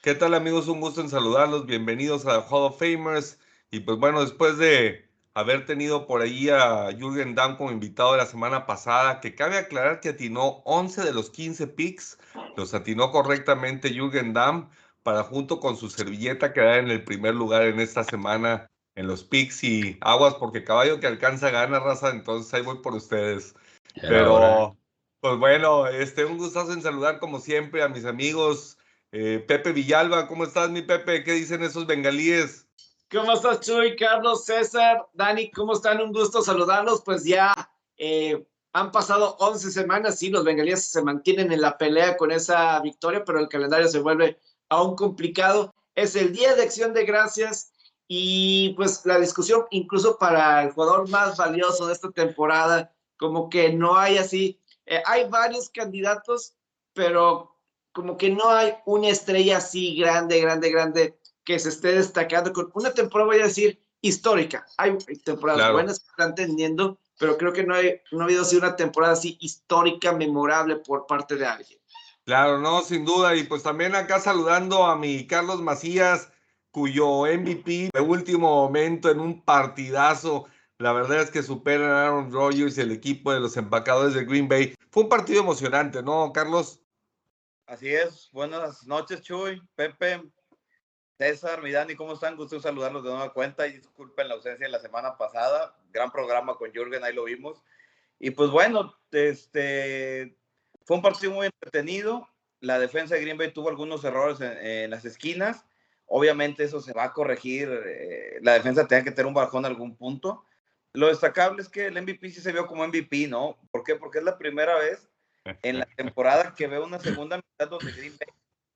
¿Qué tal amigos? Un gusto en saludarlos. Bienvenidos a Hall of Famers. Y pues bueno, después de haber tenido por ahí a Jürgen Damm como invitado de la semana pasada, que cabe aclarar que atinó 11 de los 15 picks, los atinó correctamente Jürgen Damm para junto con su servilleta quedar en el primer lugar en esta semana en los picks y aguas porque caballo que alcanza gana raza, entonces ahí voy por ustedes. Pero pues bueno, este un gustazo en saludar como siempre a mis amigos eh, Pepe Villalba, ¿cómo estás mi Pepe? ¿Qué dicen esos bengalíes? ¿Cómo estás, Chuy? Carlos, César, Dani, ¿cómo están? Un gusto saludarlos. Pues ya eh, han pasado 11 semanas, sí, los bengalíes se mantienen en la pelea con esa victoria, pero el calendario se vuelve aún complicado. Es el Día de Acción de Gracias y pues la discusión incluso para el jugador más valioso de esta temporada, como que no hay así, eh, hay varios candidatos, pero como que no hay una estrella así grande, grande, grande que se esté destacando con una temporada, voy a decir, histórica. Hay temporadas buenas que están teniendo, pero creo que no, hay, no ha habido así una temporada así histórica, memorable por parte de alguien. Claro, no, sin duda. Y pues también acá saludando a mi Carlos Macías, cuyo MVP de último momento en un partidazo. La verdad es que superan a Aaron Rodgers y el equipo de los empacadores de Green Bay. Fue un partido emocionante, ¿no, Carlos? Así es. Buenas noches, Chuy, Pepe, César, mi Dani, ¿cómo están? Gusto saludarlos de nueva cuenta y disculpen la ausencia de la semana pasada. Gran programa con Jürgen, ahí lo vimos. Y pues bueno, este fue un partido muy entretenido. La defensa de Green Bay tuvo algunos errores en, las esquinas. Obviamente eso se va a corregir. Eh, la defensa tenía que tener un bajón en algún punto. Lo destacable es que el MVP sí se vio como MVP, ¿no? ¿Por qué? Porque es la primera vez en la temporada que veo una segunda mitad donde Green Bay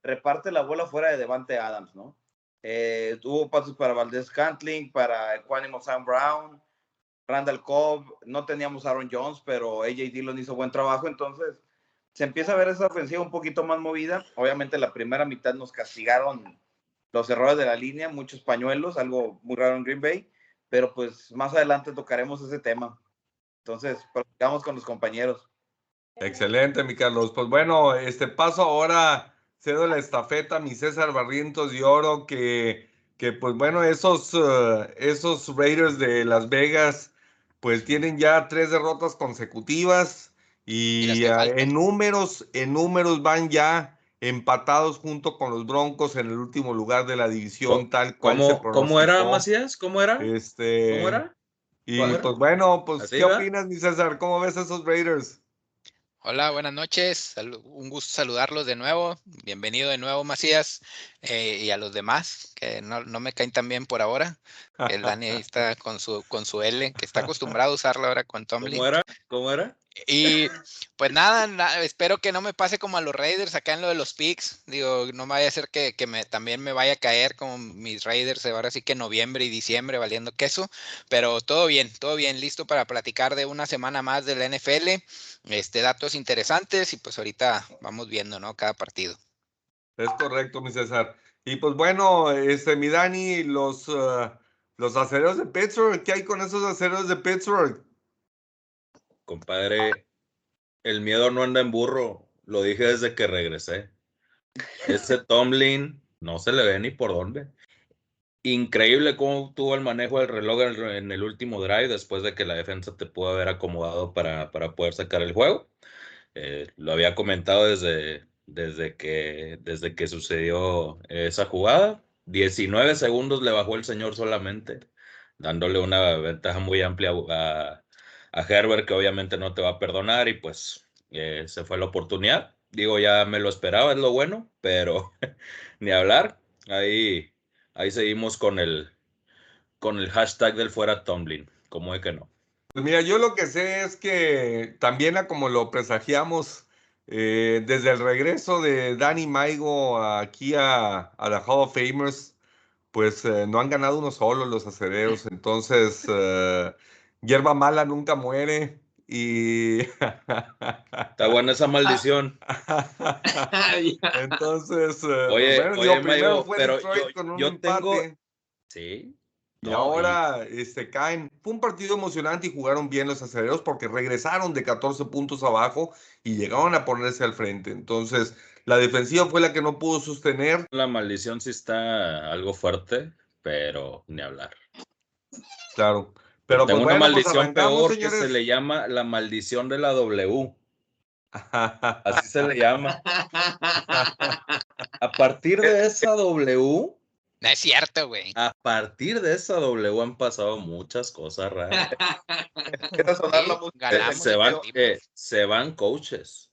reparte la bola fuera de Devante Adams, ¿no? Eh, tuvo pasos para Valdez Cantling, para Equanimo Sam Brown, Randall Cobb. No teníamos Aaron Jones, pero AJ Dillon hizo buen trabajo. Entonces, se empieza a ver esa ofensiva un poquito más movida. Obviamente, la primera mitad nos castigaron los errores de la línea, muchos pañuelos, algo muy raro en Green Bay. Pero pues más adelante tocaremos ese tema. Entonces, platicamos con los compañeros. Excelente, mi Carlos. Pues bueno, este paso ahora cedo la estafeta a mi César Barrientos de Oro, que, que pues bueno, esos, eh, esos Raiders de Las Vegas, pues tienen ya tres derrotas consecutivas y, en números, en números van ya empatados junto con los Broncos en el último lugar de la división, tal cual ¿Cómo, ¿Cómo era, Macías? ¿Cómo era? Este, ¿Cómo era? Y pues bueno, pues, ¿qué opinas, mi César? ¿Cómo ves esos Raiders? Hola, buenas noches. Un gusto saludarlos de nuevo. Bienvenido de nuevo, Macías, eh, y a los demás que no, me caen tan bien por ahora. El Dani está con su, con su L, que está acostumbrado a usarlo ahora con Tomlin. ¿Cómo era? ¿Cómo era? Y pues nada, espero que no me pase como a los Raiders acá en lo de los picks. Digo, no vaya a hacer que, me, también me vaya a caer como mis Raiders ahora sí que noviembre y diciembre valiendo queso. Pero todo bien, todo bien, listo para platicar de una semana más de la NFL. Este, datos interesantes y pues ahorita vamos viendo, ¿no? Cada partido. Es correcto, mi César. Y pues bueno, este, mi Dani, los, uh, los aceros de Pittsburgh, ¿qué hay con esos aceros de Pittsburgh? Compadre, el miedo no anda en burro, lo dije desde que regresé. Ese Tomlin no se le ve ni por dónde. Increíble cómo tuvo el manejo del reloj en el último drive después de que la defensa te pudo haber acomodado para, para poder sacar el juego. Eh, lo había comentado desde, desde, que, desde que sucedió esa jugada. 19 segundos le bajó el señor solamente, dándole una ventaja muy amplia a, a Herbert, que obviamente no te va a perdonar, y pues eh, se fue la oportunidad. Digo, ya me lo esperaba, es lo bueno, pero ni hablar. Ahí, ahí seguimos con el, con el hashtag del fuera Tomlin, como es que no. Pues mira, yo lo que sé es que también como lo presagiamos eh, desde el regreso de Danny Maigo aquí a, a la Hall of Famers, pues eh, no han ganado uno solo los acereros, entonces hierba mala nunca muere. Y. Está buena esa maldición. Entonces. Eh, oye, pues, pero yo, yo tengo. Sí. Y No, ahora este, caen. Fue un partido emocionante y jugaron bien los aceleros porque regresaron de 14 puntos abajo y llegaron a ponerse al frente. Entonces, la defensiva fue la que no pudo sostener. La maldición sí está algo fuerte, pero ni hablar. Claro. Pero Tengo pues, una bueno, pues, maldición peor que se le llama la maldición de la W. Así se le llama. A partir de esa W, No es cierto, güey. a partir de esa W han pasado muchas cosas raras. Sonar la música. Eh, se, van, eh, se van coaches,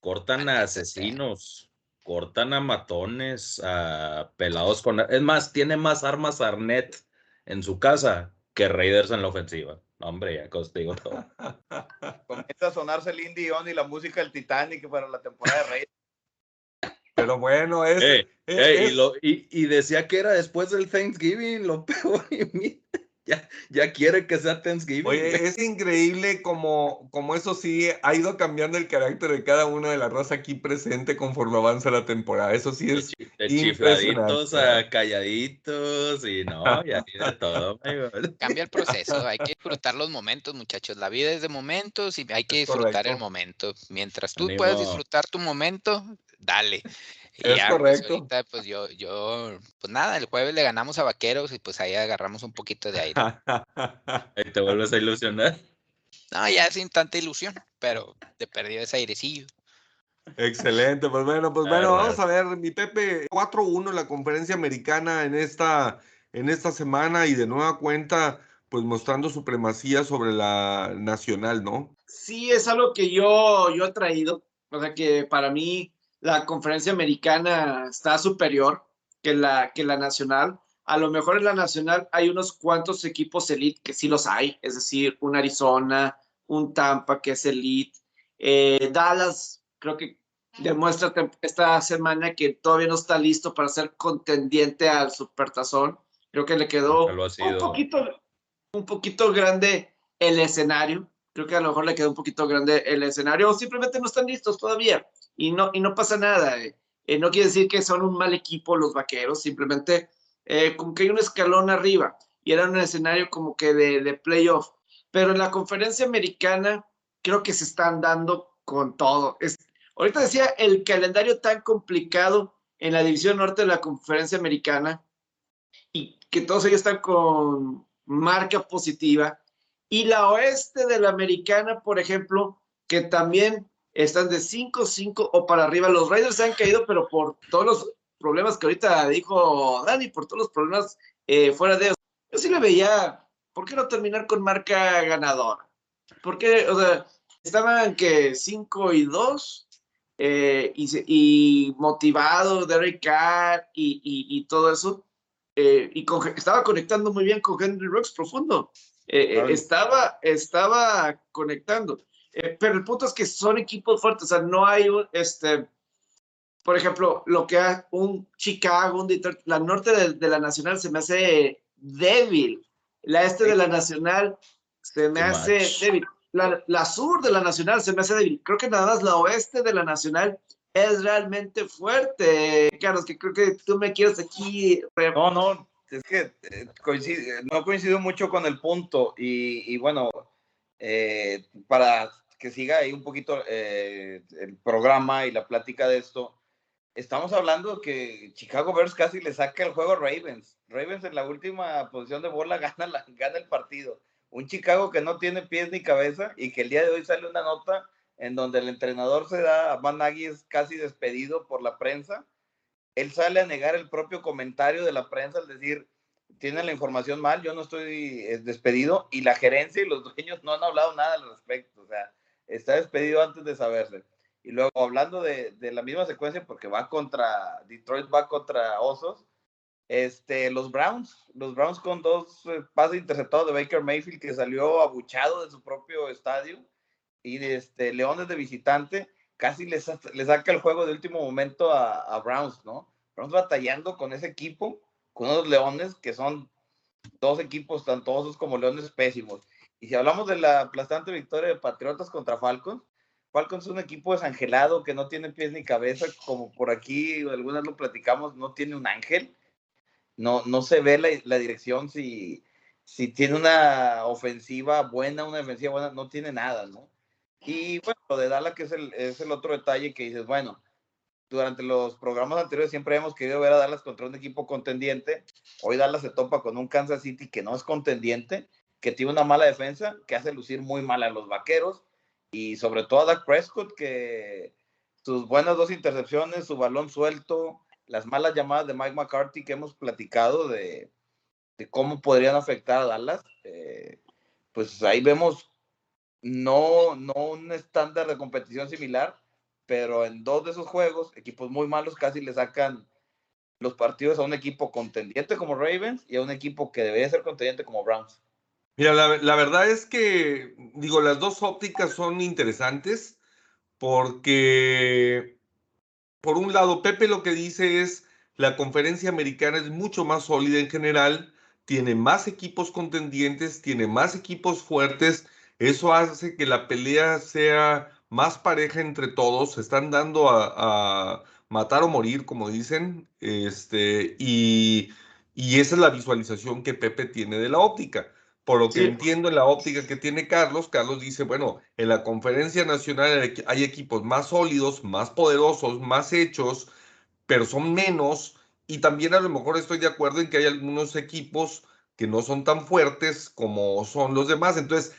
cortan a asesinos, cortan a matones, a pelados con... Es más, tiene más armas Arnett en su casa que Raiders en la ofensiva. No, hombre, ya contigo todo. Comienza a sonarse el Dion y la música del Titanic para la temporada de Reyes. Pero bueno, es, y, lo- y- y decía que era después del Thanksgiving, lo peor. y mira, ya, ya quiere que sea Thanksgiving. Oye, es increíble como, como eso sí ha ido cambiando el carácter de cada una de la raza aquí presente conforme avanza la temporada. Eso sí de, es de chifladitos a calladitos y no, ya de todo. Cambia el proceso, hay que disfrutar los momentos, muchachos. La vida es de momentos y hay que disfrutar el momento. Mientras tú puedas disfrutar tu momento, dale. Es ya, pues, correcto. ahorita, pues yo, yo, pues nada, el jueves le ganamos a Vaqueros y pues ahí agarramos un poquito de aire. Ahí te vuelves a ilusionar. No, ya sin tanta ilusión, pero te perdió ese airecillo. Excelente, pues bueno, pues bueno, vamos a ver, mi Pepe, 4-1 en la conferencia americana en esta, en esta semana y de nueva cuenta, pues mostrando supremacía sobre la nacional, ¿no? Sí, es algo que yo, yo he traído. O sea que para mí la conferencia americana está superior que la, que la nacional. A lo mejor en la nacional hay unos cuantos equipos elite que sí los hay, es decir, un Arizona, un Tampa que es elite. Eh, Dallas creo que demuestra esta semana que todavía no está listo para ser contendiente al Supertazón. Creo que le quedó un poquito, un poquito grande el escenario. Creo que a lo mejor le quedó un poquito grande el escenario o simplemente no están listos todavía y no, y no pasa nada. eh. Eh, no quiere decir que son un mal equipo los vaqueros, simplemente eh, como que hay un escalón arriba y era un escenario como que de, de playoff. Pero en la conferencia americana creo que se están dando con todo. Es, ahorita decía el calendario tan complicado en la división norte de la conferencia americana y que todos ellos están con marca positiva. Y la oeste de la americana, por ejemplo, que también están de 5-5 o para arriba. Los Raiders se han caído, pero por todos los problemas que ahorita dijo Dani, por todos los problemas eh, fuera de. Yo sí le veía, ¿por qué no terminar con marca ganadora? Porque, o sea, estaban que 5 y 2 eh, y, y motivado Derek Carr y, y, y todo eso. eh, y con- estaba conectando muy bien con Henry Rocks profundo. Eh, eh, estaba, estaba conectando. Eh, pero el punto es que son equipos fuertes, o sea, no hay un, este, por ejemplo, lo que un Chicago, un Detroit, la norte de, de la Nacional se me hace débil, la este de la Nacional se me Too hace much. débil, la, la sur de la Nacional se me hace débil, creo que nada más la oeste de la Nacional es realmente fuerte, Carlos, que creo que tú me quieres aquí No, no, es que eh, no coincido mucho con el punto y, y bueno, eh, para que siga ahí un poquito eh, el programa y la plática de esto, estamos hablando que Chicago Bears casi le saca el juego a Ravens. Ravens en la última posición de bola gana, la- gana el partido. Un Chicago que no tiene pies ni cabeza y que el día de hoy sale una nota en donde el entrenador se da, Van Nagy es casi despedido por la prensa él sale a negar el propio comentario de la prensa al decir, tienen la información mal, yo no estoy eh, despedido y la gerencia y los dueños no han hablado nada al respecto, o sea, está despedido antes de saberse. Y luego hablando de, de la misma secuencia, porque va contra, Detroit va contra Osos, este, los Browns, los Browns con dos eh, pases interceptados de Baker Mayfield que salió abuchado de su propio estadio y este, Leones de visitante casi le, sa- le saca el juego de último momento a, Browns, ¿no? Browns batallando con ese equipo, con unos Leones que son dos equipos tanto osos como Leones pésimos. Y si hablamos de la aplastante victoria de Patriotas contra Falcons, Falcons es un equipo desangelado que no tiene pies ni cabeza, como por aquí algunas lo platicamos, no tiene un ángel. no, no se ve la, la dirección si, si tiene una ofensiva buena, una defensiva buena, no tiene nada, ¿no? Y bueno, de Dallas, que es el, es el otro detalle que dices, bueno, durante los programas anteriores siempre hemos querido ver a Dallas contra un equipo contendiente. Hoy Dallas se topa con un Kansas City que no es contendiente, que tiene una mala defensa, que hace lucir muy mal a los vaqueros y sobre todo a Dak Prescott, que sus buenas dos intercepciones, su balón suelto, las malas llamadas de Mike McCarthy que hemos platicado de, de cómo podrían afectar a Dallas, eh, pues ahí vemos no, no un estándar de competición similar, pero en dos de esos juegos, equipos muy malos casi le sacan los partidos a un equipo contendiente como Ravens y a un equipo que debería ser contendiente como Browns. Mira, la, verdad es que, digo, las dos ópticas son interesantes porque, por un lado, Pepe lo que dice es, la conferencia americana es mucho más sólida en general, tiene más equipos contendientes, tiene más equipos fuertes, eso hace que la pelea sea más pareja entre todos, se están dando a, matar o morir, como dicen, este, y, esa es la visualización que Pepe tiene de la óptica. Por lo que entiendo en la óptica que tiene Carlos, Carlos dice, bueno, en la conferencia nacional hay equipos más sólidos, más poderosos, más hechos, pero son menos, y también a lo mejor estoy de acuerdo en que hay algunos equipos que no son tan fuertes como son los demás. Entonces,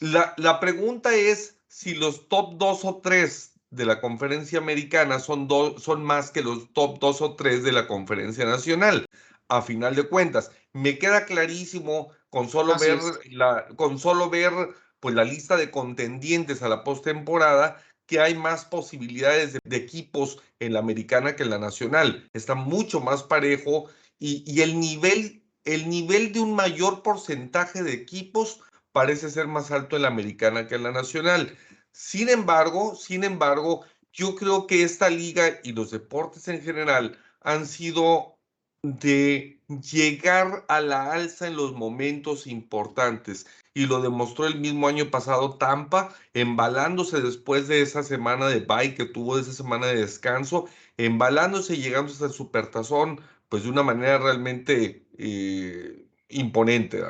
la, la pregunta es, si los top 2 o 3 de la conferencia americana son, son más que los top 2 o 3 de la conferencia nacional. A final de cuentas, me queda clarísimo con solo ver la, con solo ver pues la lista de contendientes a la postemporada que hay más posibilidades de, equipos en la americana que en la nacional. Está mucho más parejo y, y el nivel el nivel de un mayor porcentaje de equipos parece ser más alto en la americana que en la nacional. Sin embargo, sin embargo, yo creo que esta liga y los deportes en general han sido de llegar a la alza en los momentos importantes. Y lo demostró el mismo año pasado Tampa, embalándose después de esa semana de bye que tuvo, de esa semana de descanso, embalándose y llegando hasta el supertazón, pues de una manera realmente eh, imponente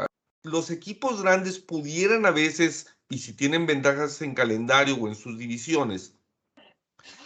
los equipos grandes pudieran a veces, y si tienen ventajas en calendario o en sus divisiones,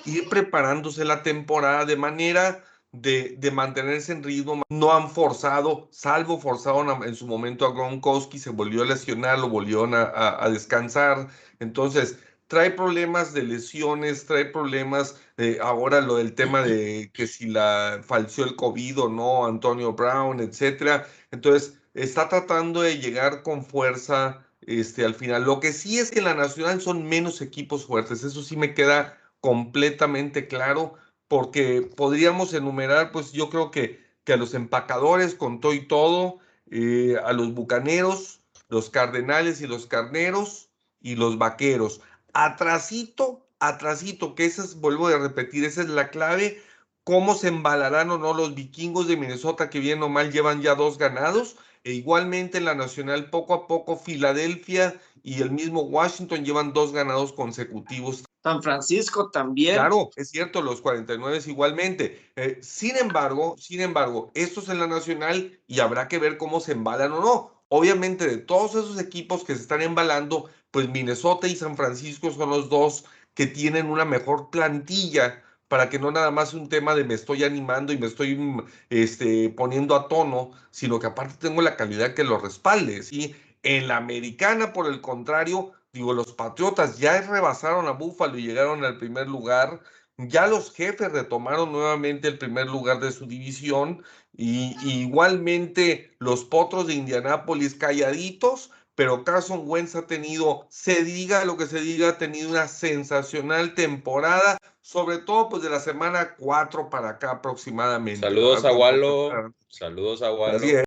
ir preparándose la temporada de manera de, mantenerse en ritmo. No han forzado, salvo forzaron en su momento a Gronkowski, se volvió a lesionar, lo volvieron a, descansar. Entonces, trae problemas de lesiones, trae problemas, de ahora lo del tema de que si la falció el COVID o no, Antonio Brown, etcétera. Entonces, está tratando de llegar con fuerza este, al final. Lo que sí es que en la Nacional son menos equipos fuertes, eso sí me queda completamente claro, porque podríamos enumerar, pues yo creo que, que a los empacadores con todo y todo, eh, a los bucaneros, los cardenales y los carneros y los vaqueros. Atrasito, atrasito, que esa es, vuelvo a repetir, esa es la clave, cómo se embalarán o no los vikingos de Minnesota que bien o mal llevan ya dos ganados e igualmente en la nacional, poco a poco, Filadelfia y el mismo Washington llevan dos ganados consecutivos. San Francisco también. Claro, es cierto, los 49 igualmente. Eh, sin embargo, sin embargo, estos en la nacional y habrá que ver cómo se embalan o no. Obviamente, de todos esos equipos que se están embalando, pues Minnesota y San Francisco son los dos que tienen una mejor plantilla para que no nada más un tema de me estoy animando y me estoy mm, este, poniendo a tono, sino que aparte tengo la calidad que lo respalde. ¿sí? En la americana, por el contrario, digo, los Patriotas ya rebasaron a Búfalo y llegaron al primer lugar. Ya los jefes retomaron nuevamente el primer lugar de su división y, igualmente los potros de Indianápolis calladitos, pero Carson Wentz ha tenido, se diga lo que se diga, ha tenido una sensacional temporada, sobre todo pues de la semana 4 para acá aproximadamente. Saludos a Wallo, saludos a Wallo.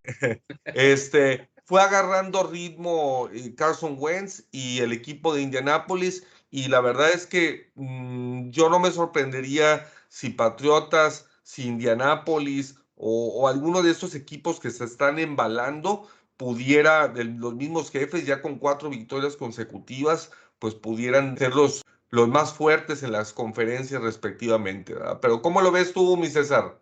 Este, fue agarrando ritmo eh, Carson Wentz y el equipo de Indianápolis y la verdad es que mm, yo no me sorprendería si Patriotas, si Indianápolis o, o alguno de estos equipos que se están embalando, pudiera, los mismos jefes, ya con cuatro victorias consecutivas, pues pudieran ser los, los más fuertes en las conferencias respectivamente. Pero ¿cómo lo ves tú, mi César?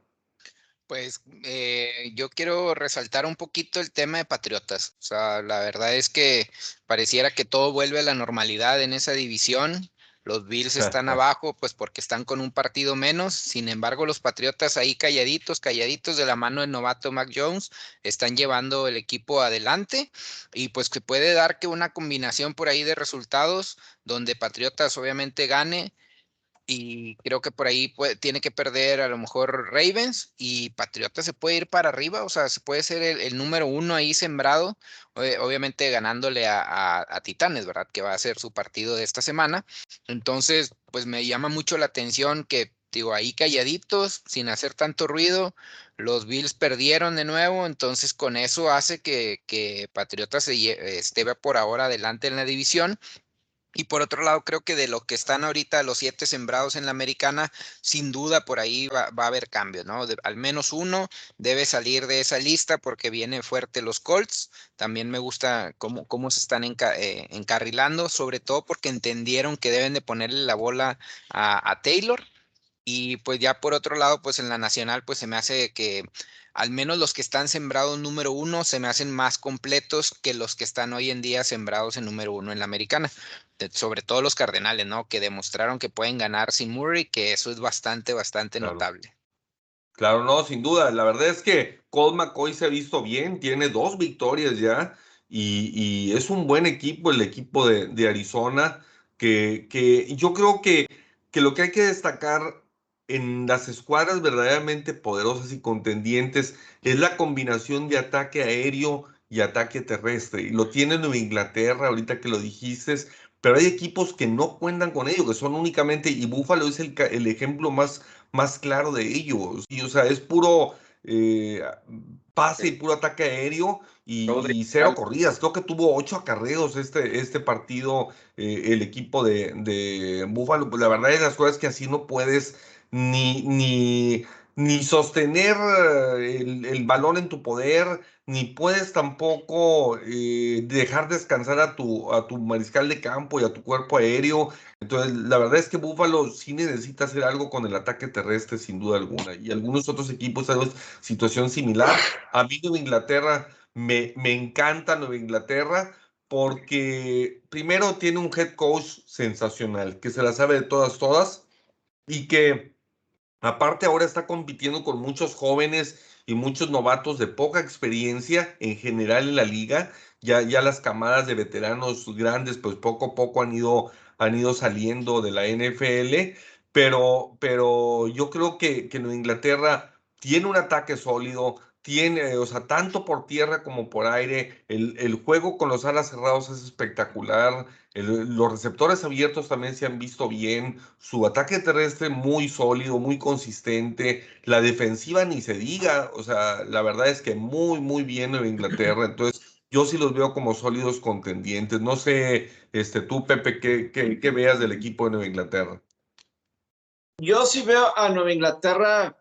Pues eh, yo quiero resaltar un poquito el tema de Patriotas. O sea, la verdad es que pareciera que todo vuelve a la normalidad en esa división. Los Bills están abajo, pues porque están con un partido menos. Sin embargo, los Patriotas ahí calladitos, calladitos de la mano del novato Mac Jones, están llevando el equipo adelante. Y pues se puede dar que una combinación por ahí de resultados donde Patriotas obviamente gane y creo que por ahí tiene que perder a lo mejor Ravens y Patriotas se puede ir para arriba, o sea, se puede ser el, número uno ahí sembrado, obviamente ganándole a, a, Titanes, ¿verdad? Que va a ser su partido de esta semana. Entonces, pues me llama mucho la atención que, digo, ahí calladitos, sin hacer tanto ruido, los Bills perdieron de nuevo, entonces con eso hace que, que Patriotas se, esté por ahora adelante en la división y por otro lado, creo que de lo que están ahorita los siete sembrados en la americana, sin duda por ahí va, a haber cambios, ¿no? al menos uno debe salir de esa lista porque viene fuerte los Colts. También me gusta cómo, cómo se están eh, encarrilando, sobre todo porque entendieron que deben de ponerle la bola a, a Taylor. Y pues ya por otro lado, pues en la nacional, pues se me hace que al menos los que están sembrados número uno se me hacen más completos que los que están hoy en día sembrados en número uno en la americana. Sobre todo los Cardenales, ¿no? Que demostraron que pueden ganar sin Murray, que eso es bastante, bastante notable. Claro, no, sin duda. La verdad es que Colt McCoy se ha visto bien, tiene dos victorias ya y, es un buen equipo, el equipo de, Arizona, que, que yo creo que, que lo que hay que destacar en las escuadras verdaderamente poderosas y contendientes es la combinación de ataque aéreo y ataque terrestre. Y lo tiene Nueva Inglaterra, ahorita que lo dijiste, pero hay equipos que no cuentan con ello, que son únicamente, y Buffalo es el, el ejemplo más, más claro de ellos. Y, o sea, es puro eh, pase y puro ataque aéreo y, cero corridas. Creo que tuvo ocho acarreos este, este partido, eh, el equipo de, de Buffalo. Pues la verdad es las cosas que así no puedes ni, ni, ni sostener eh, el, balón en tu poder, ni puedes tampoco eh, dejar descansar a tu, a tu mariscal de campo y a tu cuerpo aéreo. Entonces, la verdad es que Búfalo sí necesita hacer algo con el ataque terrestre, sin duda alguna. Y algunos otros equipos han situación similar. A mí Nueva Inglaterra me, me encanta Nueva Inglaterra porque primero tiene un head coach sensacional, que se la sabe de todas, todas, y que Aparte ahora está compitiendo con muchos jóvenes y muchos novatos de poca experiencia en general en la liga. Ya, ya las camadas de veteranos grandes pues poco a poco han ido, han ido saliendo de la NFL, pero, pero yo creo que, que Inglaterra tiene un ataque sólido, tiene, o sea, tanto por tierra como por aire, el, el juego con los alas cerrados es espectacular, los receptores abiertos también se han visto bien, su ataque terrestre muy sólido, muy consistente, la defensiva ni se diga, o sea, la verdad es que muy, muy bien Nueva Inglaterra, entonces yo sí los veo como sólidos contendientes, no sé, este, tú Pepe, ¿qué, qué, qué veas del equipo de Nueva Inglaterra? Yo sí veo a Nueva Inglaterra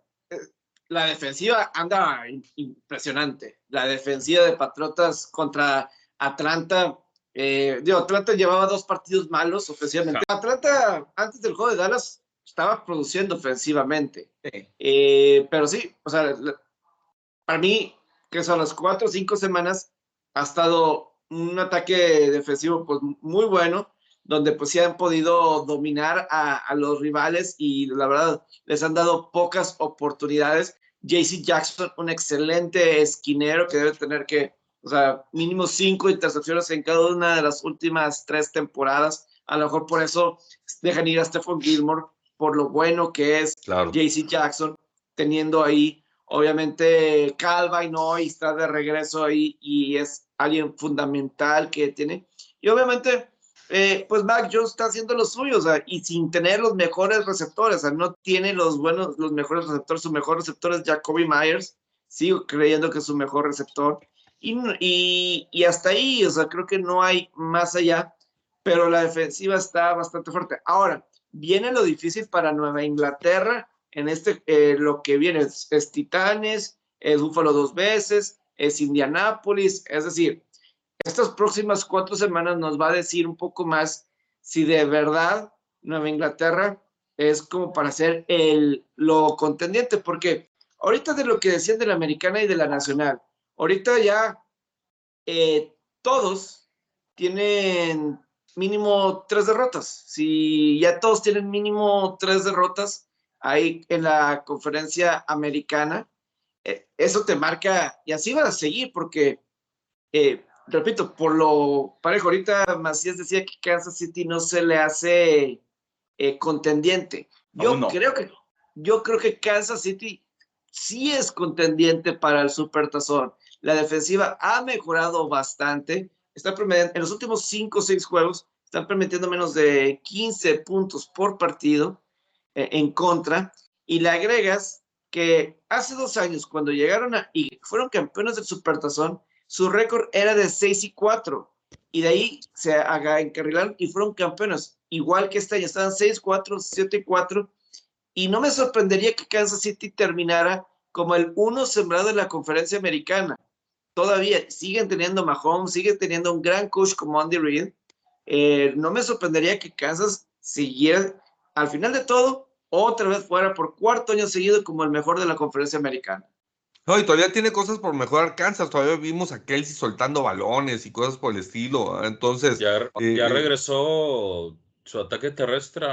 la defensiva anda impresionante. La defensiva de Patriotas contra Atlanta. Eh, digo, Atlanta llevaba dos partidos malos ofensivamente. Atlanta, antes del juego de Dallas, estaba produciendo ofensivamente. Eh, pero sí, o sea, para mí, que son las cuatro o cinco semanas, ha estado un ataque defensivo pues, muy bueno donde pues sí han podido dominar a, los rivales y la verdad les han dado pocas oportunidades. JC Jackson, un excelente esquinero que debe tener que, o sea, mínimo cinco intercepciones en cada una de las últimas tres temporadas. A lo mejor por eso dejan ir a Stephon Gilmore, por lo bueno que es JC Jackson, teniendo ahí, obviamente, Calva y no, y está de regreso ahí y es alguien fundamental que tiene. Y obviamente, eh, pues Mac Jones está haciendo lo suyo, y sin tener los mejores receptores, o no tiene los buenos, los mejores receptores, su mejor receptor es Jacoby Myers, sigo creyendo que es su mejor receptor, y, hasta ahí, creo que no hay más allá, pero la defensiva está bastante fuerte. Ahora, viene lo difícil para Nueva Inglaterra, en este, eh, lo que viene es, es Titanes, es Búfalo dos veces, es Indianápolis, es decir, estas próximas cuatro semanas nos va a decir un poco más si de verdad Nueva Inglaterra es como para ser el, lo contendiente, porque Ahorita de lo que decían de la americana y de la nacional, ahorita ya eh, todos tienen mínimo tres derrotas. Si ya todos tienen mínimo tres derrotas ahí en la conferencia americana, eh, eso te marca, y así va a seguir, porque, eh, repito, por lo parejo, ahorita Macías decía que Kansas City no se le hace contendiente. Yo creo que yo creo que Kansas City sí es contendiente para el Supertazón. La defensiva ha mejorado bastante. Está en los últimos 5 o 6 juegos, están permitiendo menos de 15 puntos por partido eh, en contra. Y le agregas que hace dos años, cuando llegaron a, y fueron campeones del Supertazón, su récord era de 6 y 4. Y de ahí se encarrilaron y fueron campeones. Igual que este año, estaban 6, 4, 7 y 4 y no me sorprendería que Kansas City terminara como el uno sembrado en la conferencia americana. Todavía siguen teniendo Mahomes, siguen teniendo un gran coach como Andy Reid. Eh, no me sorprendería que Kansas siguiera, al final de todo, otra vez fuera por cuarto año seguido como el mejor de la conferencia americana. No, y todavía tiene cosas por mejorar Kansas. Todavía vimos a Kelsey soltando balones y cosas por el estilo. Entonces. Ya, ya eh, regresó su ataque terrestre,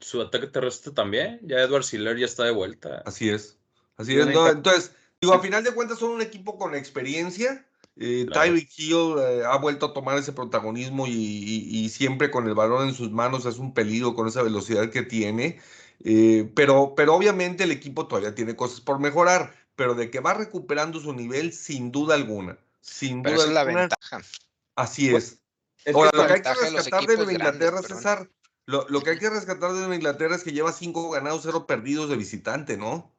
su ataque terrestre también, ya Edward Siller ya está de vuelta. Así es, así es. entonces, digo, a final de cuentas son un equipo con experiencia. Eh, Tyreek Hill eh, ha vuelto a tomar ese protagonismo y, siempre con el balón en sus manos es un peligro con esa velocidad que tiene. Eh, pero, pero obviamente el equipo todavía tiene cosas por mejorar, pero de que va recuperando su nivel sin duda alguna. Sin duda es la ventaja. Así es. Ahora, lo que hay que rescatar de Nueva Inglaterra, César, lo, que hay que rescatar de Nueva Inglaterra es que lleva cinco ganados, cero perdidos de visitante, ¿no?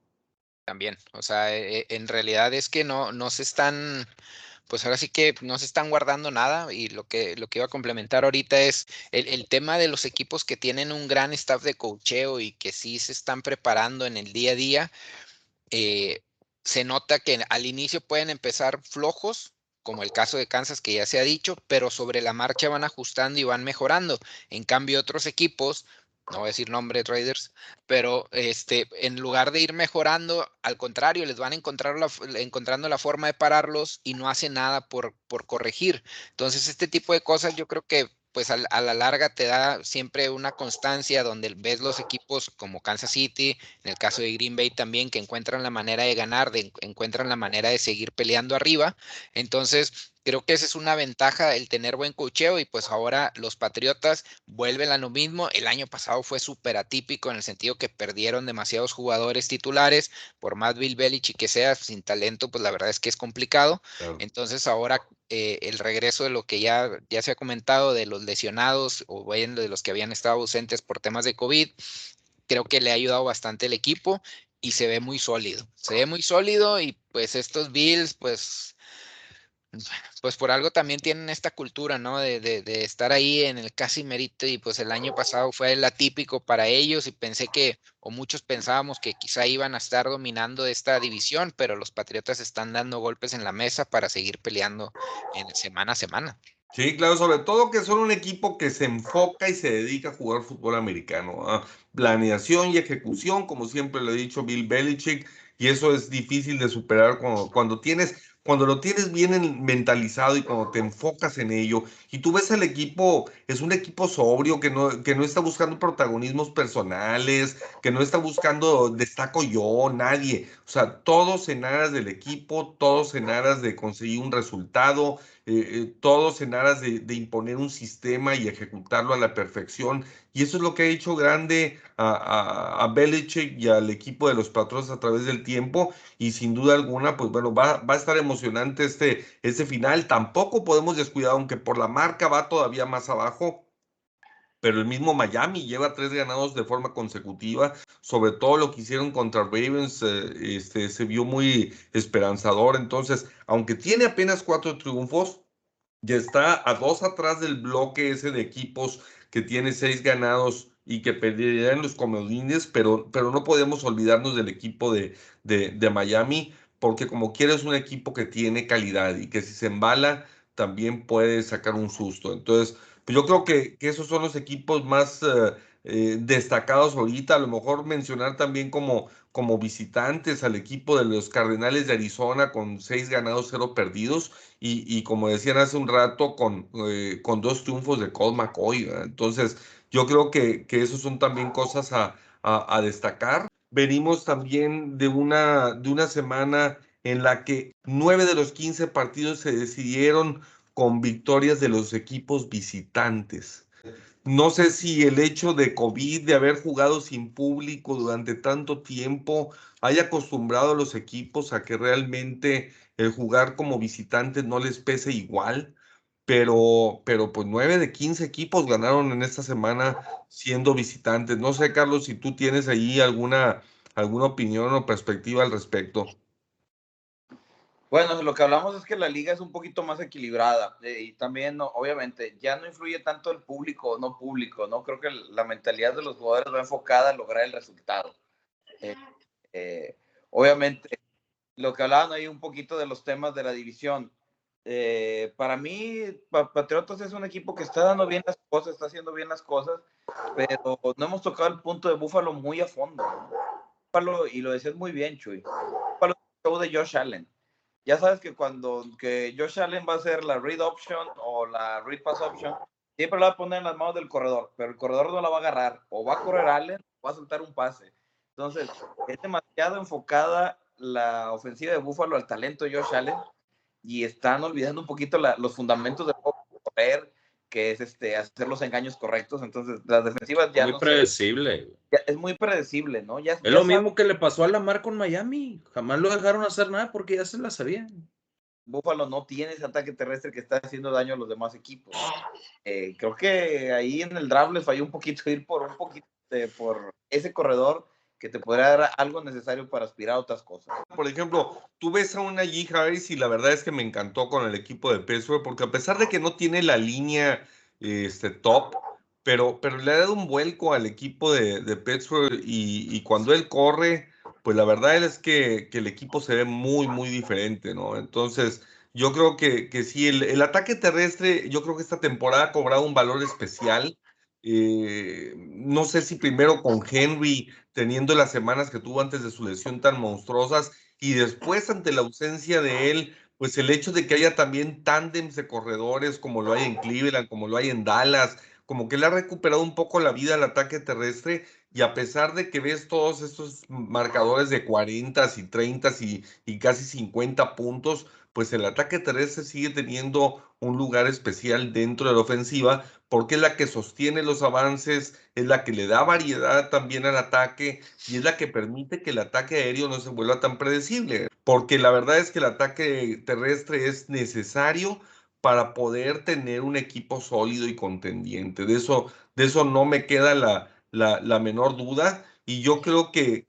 También, o sea, e, e, en realidad es que no, no se están, pues ahora sí que no se están guardando nada y lo que, lo que iba a complementar ahorita es el, tema de los equipos que tienen un gran staff de cocheo y que sí se están preparando en el día a día. Eh, se nota que al inicio pueden empezar flojos, como el caso de Kansas que ya se ha dicho, pero sobre la marcha van ajustando y van mejorando. En cambio, otros equipos, no voy a decir nombres Raiders, pero este, en lugar de ir mejorando, al contrario, les van encontrar la, encontrando la forma de pararlos y no hacen nada por, por corregir. Entonces, este tipo de cosas yo creo que pues a, la larga te da siempre una constancia donde ves los equipos como Kansas City, en el caso de Green Bay también, que encuentran la manera de ganar, de, encuentran la manera de seguir peleando arriba. Entonces, Creo que esa es una ventaja el tener buen cocheo y pues ahora los Patriotas vuelven a lo mismo. El año pasado fue súper atípico en el sentido que perdieron demasiados jugadores titulares, por más Bill Belichick que sea, sin talento, pues la verdad es que es complicado. Entonces ahora eh, el regreso de lo que ya, ya se ha comentado de los lesionados o bien de los que habían estado ausentes por temas de COVID, creo que le ha ayudado bastante el equipo y se ve muy sólido. Se ve muy sólido y pues estos Bills, pues pues por algo también tienen esta cultura, ¿no? De, de, estar ahí en el casi mérito y pues el año pasado fue el atípico para ellos y pensé que, o muchos pensábamos que quizá iban a estar dominando esta división, pero los Patriotas están dando golpes en la mesa para seguir peleando en semana a semana. Sí, claro, sobre todo que son un equipo que se enfoca y se dedica a jugar fútbol americano. a Planeación y ejecución, como siempre lo he dicho Bill Belichick, y eso es difícil de superar cuando, cuando tienes cuando lo tienes bien mentalizado y cuando te enfocas en ello, y tú ves al equipo, es un equipo sobrio que no, que no está buscando protagonismos personales, que no está buscando destaco yo, nadie. O sea, todos en aras del equipo, todos en aras de conseguir un resultado, eh, eh, todos en aras de, imponer un sistema y ejecutarlo a la perfección. Y eso es lo que ha hecho grande a, a, Belichick y al equipo de los patrones a través del tiempo. Y sin duda alguna, pues bueno, va, va a estar emocionante este, este final. Tampoco podemos descuidar, aunque por la marca va todavía más abajo, pero el mismo Miami lleva tres ganados de forma consecutiva, sobre todo lo que hicieron contra Ravens, eh, este, se vio muy esperanzador, entonces, aunque tiene apenas cuatro triunfos, ya está a dos atrás del bloque ese de equipos que tiene seis ganados y que perderían los comodines, pero, pero no podemos olvidarnos del equipo de, de, de Miami, porque como quiera es un equipo que tiene calidad y que si se embala también puede sacar un susto. Entonces, pues yo creo que, esos son los equipos más, eh, eh, destacados ahorita, a lo mejor mencionar también como, como visitantes al equipo de los Cardenales de Arizona con seis ganados, cero perdidos, y, como decían hace un rato, con, eh, con dos triunfos de Colt McCoy. Entonces, yo creo que, que esos son también cosas a, a, destacar. Venimos también de una, de una semana en la que nueve de los 15 partidos se decidieron con victorias de los equipos visitantes. No sé si el hecho de COVID, de haber jugado sin público durante tanto tiempo, haya acostumbrado a los equipos a que realmente el jugar como visitantes no les pese igual, pero, pero pues nueve de 15 equipos ganaron en esta semana siendo visitantes. No sé, Carlos, si tú tienes ahí alguna, alguna opinión o perspectiva al respecto. Bueno, lo que hablamos es que la liga es un poquito más equilibrada eh, y también, obviamente, ya no influye tanto el público o no público, ¿no? Creo que la mentalidad de los jugadores va enfocada a lograr el resultado. Eh, eh, obviamente, lo que hablaban ahí un poquito de los temas de la división. para mí, Patriotas es un equipo que está dando bien las cosas, está haciendo bien las cosas, pero no hemos tocado el punto de Búfalo muy a fondo. Búfalo, y lo decías muy bien, Chuy, Búfalo show de Josh Allen ya sabes que cuando que Josh Allen va a hacer la read option o la read pass option, siempre la va a poner en las manos del corredor, pero el corredor no la va a agarrar, o va a correr Allen o va a soltar un pase. Entonces, es demasiado enfocada la ofensiva de Buffalo al talento de Josh Allen y están olvidando un poquito los fundamentos del juego, correr, que es este, hacer los engaños correctos. Entonces, las defensivas ya. Muy predecible. es muy predecible, ¿no? Ya, es lo mismo que le pasó a Lamar con Miami. Jamás lo dejaron hacer nada porque ya se la sabían. Búfalo no tiene ese ataque terrestre que está haciendo daño a los demás equipos. Eh, creo que ahí en el draft les falló un poquito ir por un poquito por ese corredor que te podrá dar algo necesario para aspirar a otras cosas. Por ejemplo, tú ves a una G. Harris y la verdad es que me encantó con el equipo de Pittsburgh porque a pesar de que no tiene la línea este, top, pero, pero le ha dado un vuelco al equipo de, de y, cuando él corre, pues la verdad es que, que, el equipo se ve muy, muy diferente, ¿no? Entonces, yo creo que, que sí, el, el ataque terrestre, yo creo que esta temporada ha cobrado un valor especial eh, no sé si primero con Henry, teniendo las semanas que tuvo antes de su lesión tan monstruosas, y después ante la ausencia de él, pues el hecho de que haya también tándems de corredores como lo hay en Cleveland, como lo hay en Dallas, como que le ha recuperado un poco la vida al ataque terrestre y a pesar de que ves todos estos marcadores de 40 y 30 y, y casi 50 puntos, pues el ataque terrestre sigue teniendo un lugar especial dentro de la ofensiva, porque es la que sostiene los avances, es la que le da variedad también al ataque y es la que permite que el ataque aéreo no se vuelva tan predecible, porque la verdad es que el ataque terrestre es necesario para poder tener un equipo sólido y contendiente. De eso, de eso no me queda la, la, menor duda. Y yo creo que,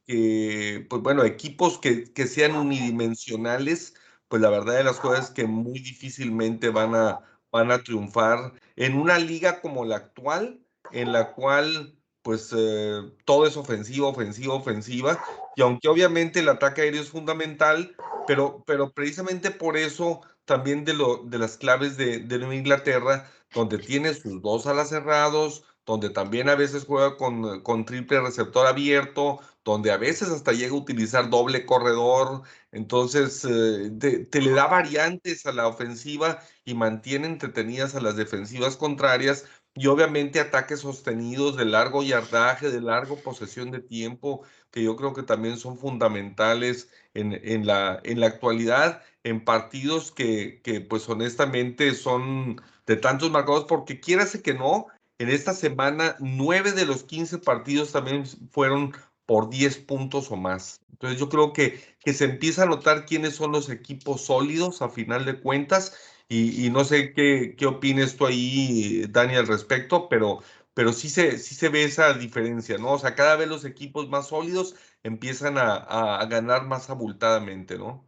pues bueno, equipos que, que sean unidimensionales, pues la verdad de las cosas es que muy difícilmente van a, van a triunfar en una liga como la actual, en la cual pues eh, todo es ofensiva, ofensiva, ofensiva, y aunque obviamente el ataque aéreo es fundamental, pero, pero precisamente por eso también de, lo, de las claves de, de Nueva Inglaterra, donde tiene sus dos alas cerrados, donde también a veces juega con, con triple receptor abierto, donde a veces hasta llega a utilizar doble corredor, entonces eh, te, le da variantes a la ofensiva y mantiene entretenidas a las defensivas contrarias y obviamente ataques sostenidos de largo yardaje, de largo posesión de tiempo, que yo creo que también son fundamentales en, en, la, en la actualidad, en partidos que, que pues honestamente son de tantos marcados, porque quiérase que no, en esta semana, nueve de los 15 partidos también fueron por 10 puntos o más. Entonces yo creo que, que se empieza a notar quiénes son los equipos sólidos a final de cuentas y, no sé qué, qué opines tú ahí, Dani, al respecto, pero, pero sí, se, sí se ve esa diferencia, ¿no? O sea, cada vez los equipos más sólidos empiezan a, a, ganar más abultadamente, ¿no?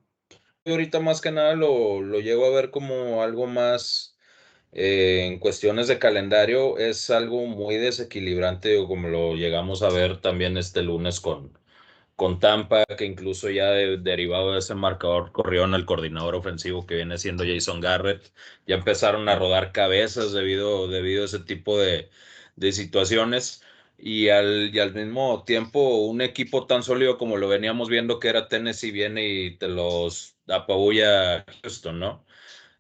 Yo ahorita más que nada lo, lo llego a ver como algo más eh, en cuestiones de calendario es algo muy desequilibrante, como lo llegamos a ver también este lunes con, con Tampa, que incluso ya derivado de ese marcador corrió en el coordinador ofensivo que viene siendo Jason Garrett. Ya empezaron a rodar cabezas debido, debido a ese tipo de, de situaciones. y al, y al mismo tiempo un equipo tan sólido como lo veníamos viendo que era Tennessee viene y te los apabulla Houston, ¿no?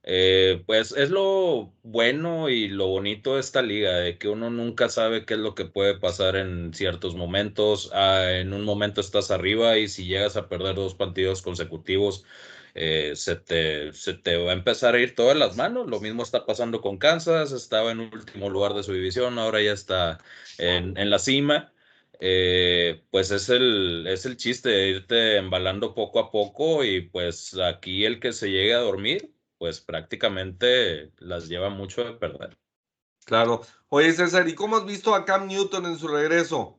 Eh, pues es lo bueno y lo bonito de esta liga, de que uno nunca sabe qué es lo que puede pasar en ciertos momentos. Ah, en un momento estás arriba y si llegas a perder dos partidos consecutivos, eh, se, te, se te va a empezar a ir todas las manos. Lo mismo está pasando con Kansas, estaba en último lugar de su división, ahora ya está en, en la cima. Eh, pues es el, es el chiste de irte embalando poco a poco y pues aquí el que se llegue a dormir pues prácticamente las lleva mucho de perder. Claro. Oye, César, ¿y cómo has visto a Cam Newton en su regreso?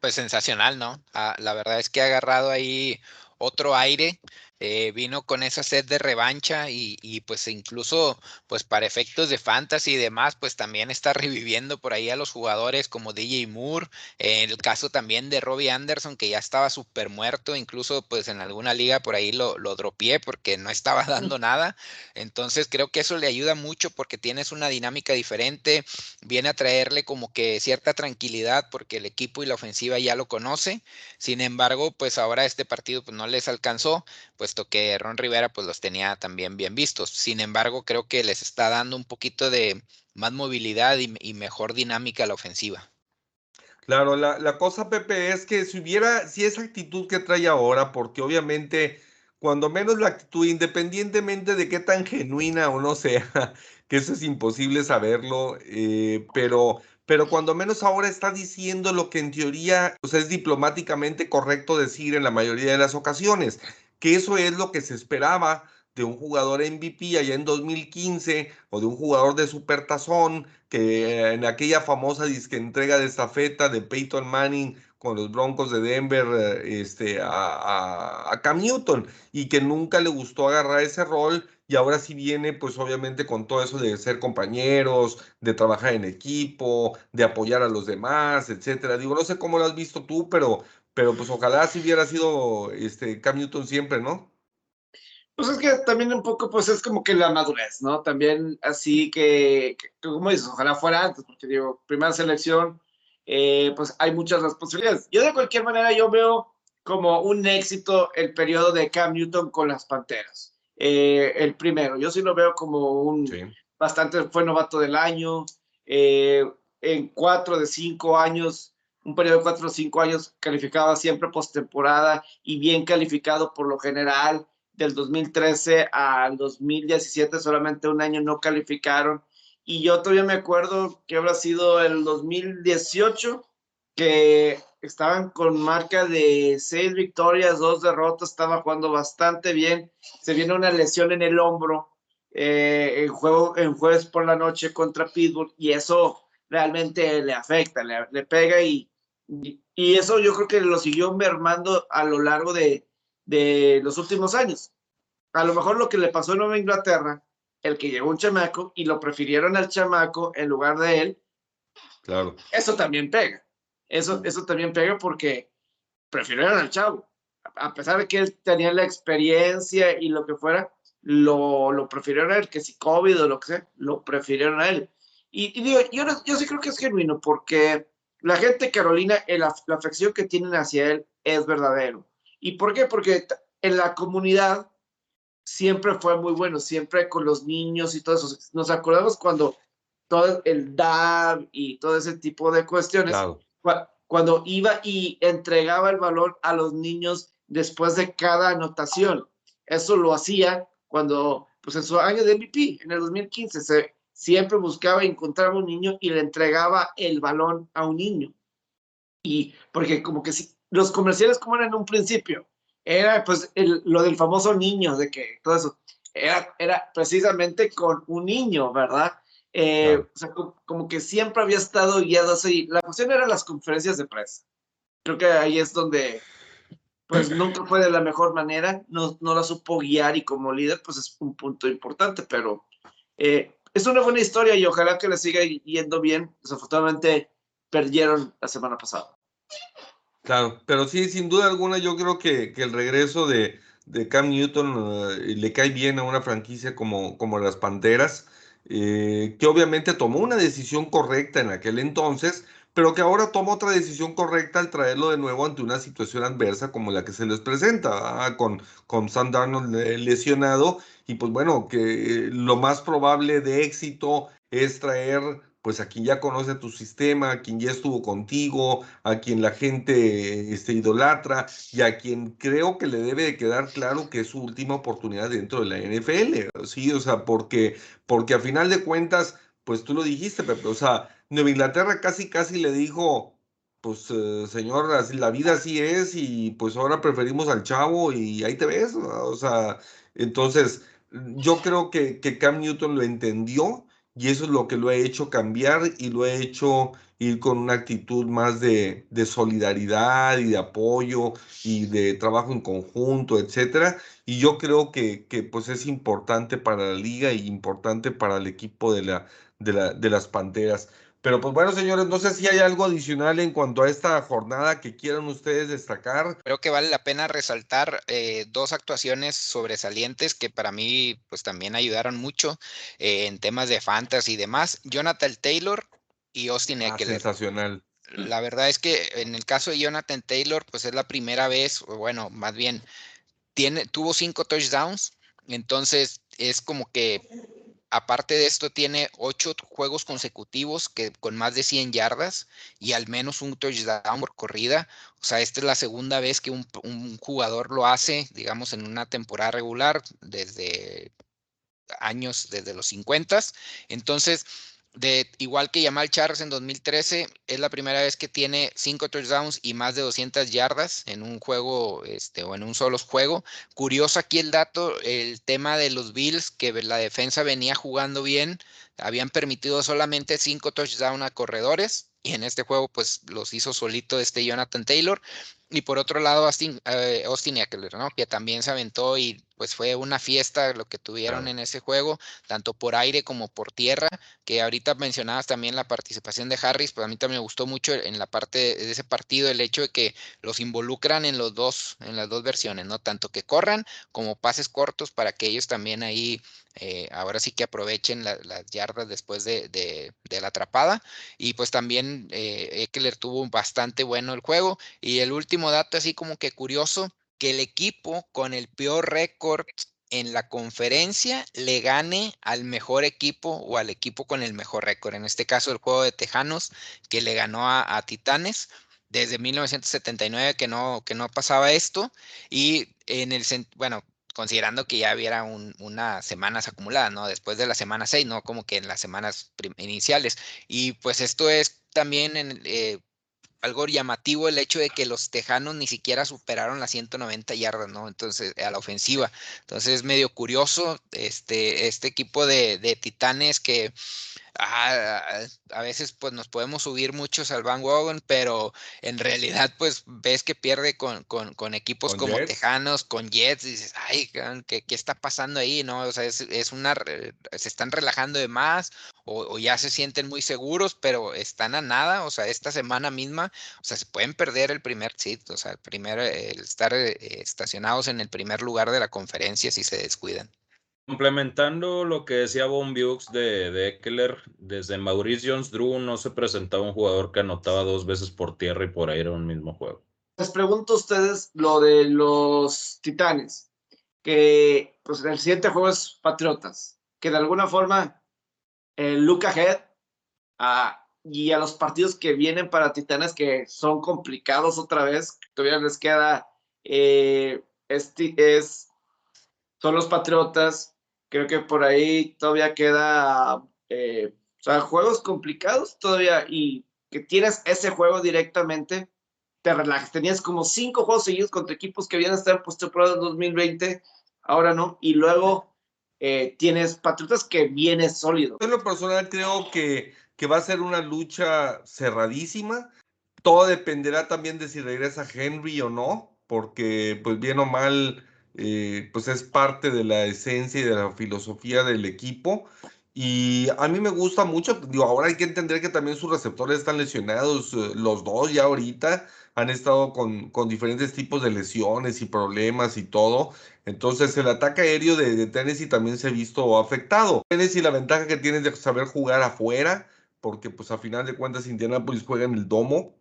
Pues sensacional, ¿no? Ah, la verdad es que ha agarrado ahí otro aire. Eh, vino con esa sed de revancha y, pues incluso pues para efectos de fantasy y demás pues también está reviviendo por ahí a los jugadores como DJ Moore, en el caso también de Robbie Anderson que ya estaba súper muerto, incluso pues en alguna liga por ahí lo, lo dropié porque no estaba dando nada, entonces creo que eso le ayuda mucho porque tienes una dinámica diferente, viene a traerle como que cierta tranquilidad porque el equipo y la ofensiva ya lo conoce, sin embargo pues ahora este partido pues no les alcanzó, pues que Ron Rivera pues los tenía también bien vistos. Sin embargo, creo que les está dando un poquito de más movilidad y, mejor dinámica a la ofensiva. Claro, la, la, cosa, Pepe, es que si hubiera, si esa actitud que trae ahora, porque obviamente, cuando menos la actitud, independientemente de qué tan genuina o no sea, que eso es imposible saberlo, eh, pero, pero cuando menos ahora está diciendo lo que en teoría o sea, es diplomáticamente correcto decir en la mayoría de las ocasiones que eso es lo que se esperaba de un jugador MVP allá en 2015 o de un jugador de supertazón que en aquella famosa disque entrega de estafeta de Peyton Manning con los Broncos de Denver eh, este, a, a, Cam Newton y que nunca le gustó agarrar ese rol y ahora sí viene pues obviamente con todo eso de ser compañeros, de trabajar en equipo, de apoyar a los demás, etcétera. Digo, no sé cómo lo has visto tú, pero pero pues ojalá si hubiera sido este Cam Newton siempre, ¿no? Pues es que también un poco, pues es como que la madurez, ¿no? También así que, como dices, ojalá fuera antes, porque digo, primera selección, eh, pues hay muchas responsabilidades. Yo de cualquier manera, yo veo como un éxito el periodo de Cam Newton con las Panteras. Eh, el primero, yo sí lo veo como un bastante, fue novato del año, eh, en cuatro de cinco años un periodo de cuatro o cinco años calificaba siempre postemporada y bien calificado por lo general. Del 2013 al 2017 solamente un año no calificaron. Y yo todavía me acuerdo que habrá sido el 2018 que estaban con marca de seis victorias, dos derrotas, estaba jugando bastante bien. Se viene una lesión en el hombro eh, en, juego, en jueves por la noche contra Pittsburgh y eso realmente le afecta, le, le pega y, y eso yo creo que lo siguió mermando a lo largo de, de los últimos años. A lo mejor lo que le pasó en Nueva Inglaterra, el que llegó un chamaco y lo prefirieron al chamaco en lugar de él, claro. eso también pega. Eso, eso también pega porque prefirieron al chavo. A pesar de que él tenía la experiencia y lo que fuera, lo, lo prefirieron a él, que si COVID o lo que sea, lo prefirieron a él. Y, digo, yo, yo sí creo que es genuino porque la gente Carolina, la, afección que tienen hacia él es verdadero. ¿Y por qué? Porque en la comunidad siempre fue muy bueno, siempre con los niños y todo eso. Nos acordamos cuando todo el DAB y todo ese tipo de cuestiones, cuando iba y entregaba el valor a los niños después de cada anotación. Eso lo hacía cuando, pues en su año de MVP, en el 2015, se, siempre buscaba encontrar a un niño y le entregaba el balón a un niño. Y porque como que si, los comerciales como eran en un principio, era pues lo del famoso niño, de que todo eso, era, era precisamente con un niño, ¿verdad? Eh, o sea, como, que siempre había estado guiado así. La cuestión era las conferencias de prensa. Creo que ahí es donde, pues nunca fue de la mejor manera, no, no la supo guiar y como líder, pues es un punto importante, pero eh, es una buena historia y ojalá que le siga yendo bien. Desafortunadamente perdieron la semana pasada. Claro, pero sí, sin duda alguna, yo creo que, que el regreso de, de Cam Newton eh, le cae bien a una franquicia como, como las Panteras, eh, que obviamente tomó una decisión correcta en aquel entonces, pero que ahora toma otra decisión correcta al traerlo de nuevo ante una situación adversa como la que se les presenta, con, con Sam Darnold lesionado, y pues bueno, que lo más probable de éxito es traer pues a quien ya conoce tu sistema, a quien ya estuvo contigo, a quien la gente este, idolatra y a quien creo que le debe de quedar claro que es su última oportunidad dentro de la NFL, ¿sí? O sea, porque, porque a final de cuentas, pues tú lo dijiste, Pepe, o sea, Nueva Inglaterra casi, casi le dijo, pues eh, señor, la vida así es y pues ahora preferimos al chavo y ahí te ves, o sea, entonces yo creo que, que Cam Newton lo entendió y eso es lo que lo ha hecho cambiar y lo ha hecho ir con una actitud más de, solidaridad y de apoyo y de trabajo en conjunto, etcétera. Y yo creo que, que pues es importante para la liga y importante para el equipo de, la, de, la, de las Panteras. Pero pues bueno, señores, no sé si hay algo adicional en cuanto a esta jornada que quieran ustedes destacar. Creo que vale la pena resaltar eh, dos actuaciones sobresalientes que para mí pues también ayudaron mucho eh, en temas de fantasy y demás. Jonathan Taylor y Austin ah, Eckler. sensacional. La verdad es que en el caso de Jonathan Taylor, pues es la primera vez, bueno, más bien, tiene, tuvo cinco touchdowns, entonces es como que Aparte de esto, tiene ocho juegos consecutivos que, con más de 100 yardas y al menos un touchdown por corrida. O sea, esta es la segunda vez que un, un jugador lo hace, digamos, en una temporada regular desde años, desde los 50. Entonces, de, igual que Jamal Charles en 2013, es la primera vez que tiene cinco touchdowns y más de 200 yardas en un juego este, o en un solo juego. Curioso aquí el dato, el tema de los Bills, que la defensa venía jugando bien, habían permitido solamente cinco touchdowns a corredores y en este juego pues los hizo solito este Jonathan Taylor. Y por otro lado, Austin, eh, Austin Eckler, ¿no? Que también se aventó y pues fue una fiesta lo que tuvieron en ese juego, tanto por aire como por tierra, que ahorita mencionabas también la participación de Harris, pues a mí también me gustó mucho en la parte de ese partido el hecho de que los involucran en los dos, en las dos versiones, ¿no? Tanto que corran como pases cortos para que ellos también ahí eh, ahora sí que aprovechen las yardas después de, de, la atrapada. Y pues también eh, Eckler tuvo bastante bueno el juego. Y el último dato así como que curioso, que el equipo con el peor récord en la conferencia le gane al mejor equipo o al equipo con el mejor récord. En este caso, el juego de Tejanos, que le ganó a, Titanes desde 1979 que no, que no pasaba esto. Y en el, bueno, considerando que ya hubiera unas semanas acumuladas, ¿no? Después de la semana 6, no como que en las semanas iniciales. Y pues esto es también en, eh, algo llamativo el hecho de que los tejanos ni siquiera superaron las 190 yardas, ¿no? Entonces, a la ofensiva. Entonces, es medio curioso este, este equipo de, de titanes que a, veces pues nos podemos subir muchos al bandwagon, pero en realidad pues ves que pierde con, con, equipos como Tejanos, con Jets, y dices, ay, ¿qué, ¿qué, está pasando ahí? ¿No? O sea, es, es, una, se están relajando de más o, ya se sienten muy seguros, pero están a nada, o sea, esta semana misma, o sea, se pueden perder el primer sit, o sea, el primer, el estar eh, estacionados en el primer lugar de la conferencia si se descuidan. Complementando lo que decía Von Bukes de, de Eckler, desde Maurice Jones-Drew no se presentaba un jugador que anotaba dos veces por tierra y por aire en un mismo juego. Les pregunto a ustedes lo de los Titanes, que pues el siguiente juego es Patriotas, que de alguna forma el look ahead y a los partidos que vienen para Titanes que son complicados otra vez, todavía les queda eh, es, son los Patriotas, creo que por ahí todavía queda, eh, o sea, juegos complicados todavía y que tienes ese juego directamente, te relajas. Tenías como cinco juegos seguidos contra equipos que habían estado postemporada en 2020, ahora no, y luego eh, tienes Patriotas que viene sólido. En lo personal creo que, que va a ser una lucha cerradísima. Todo dependerá también de si regresa Henry o no, porque pues bien o mal eh, pues es parte de la esencia y de la filosofía del equipo. Y a mí me gusta mucho, digo, ahora hay que entender que también sus receptores están lesionados, eh, los dos ya ahorita han estado con, con, diferentes tipos de lesiones y problemas y todo. Entonces el ataque aéreo de, de Tennessee también se ha visto afectado. Tennessee la ventaja que tiene de saber jugar afuera, porque pues a final de cuentas Indianapolis juega en el domo.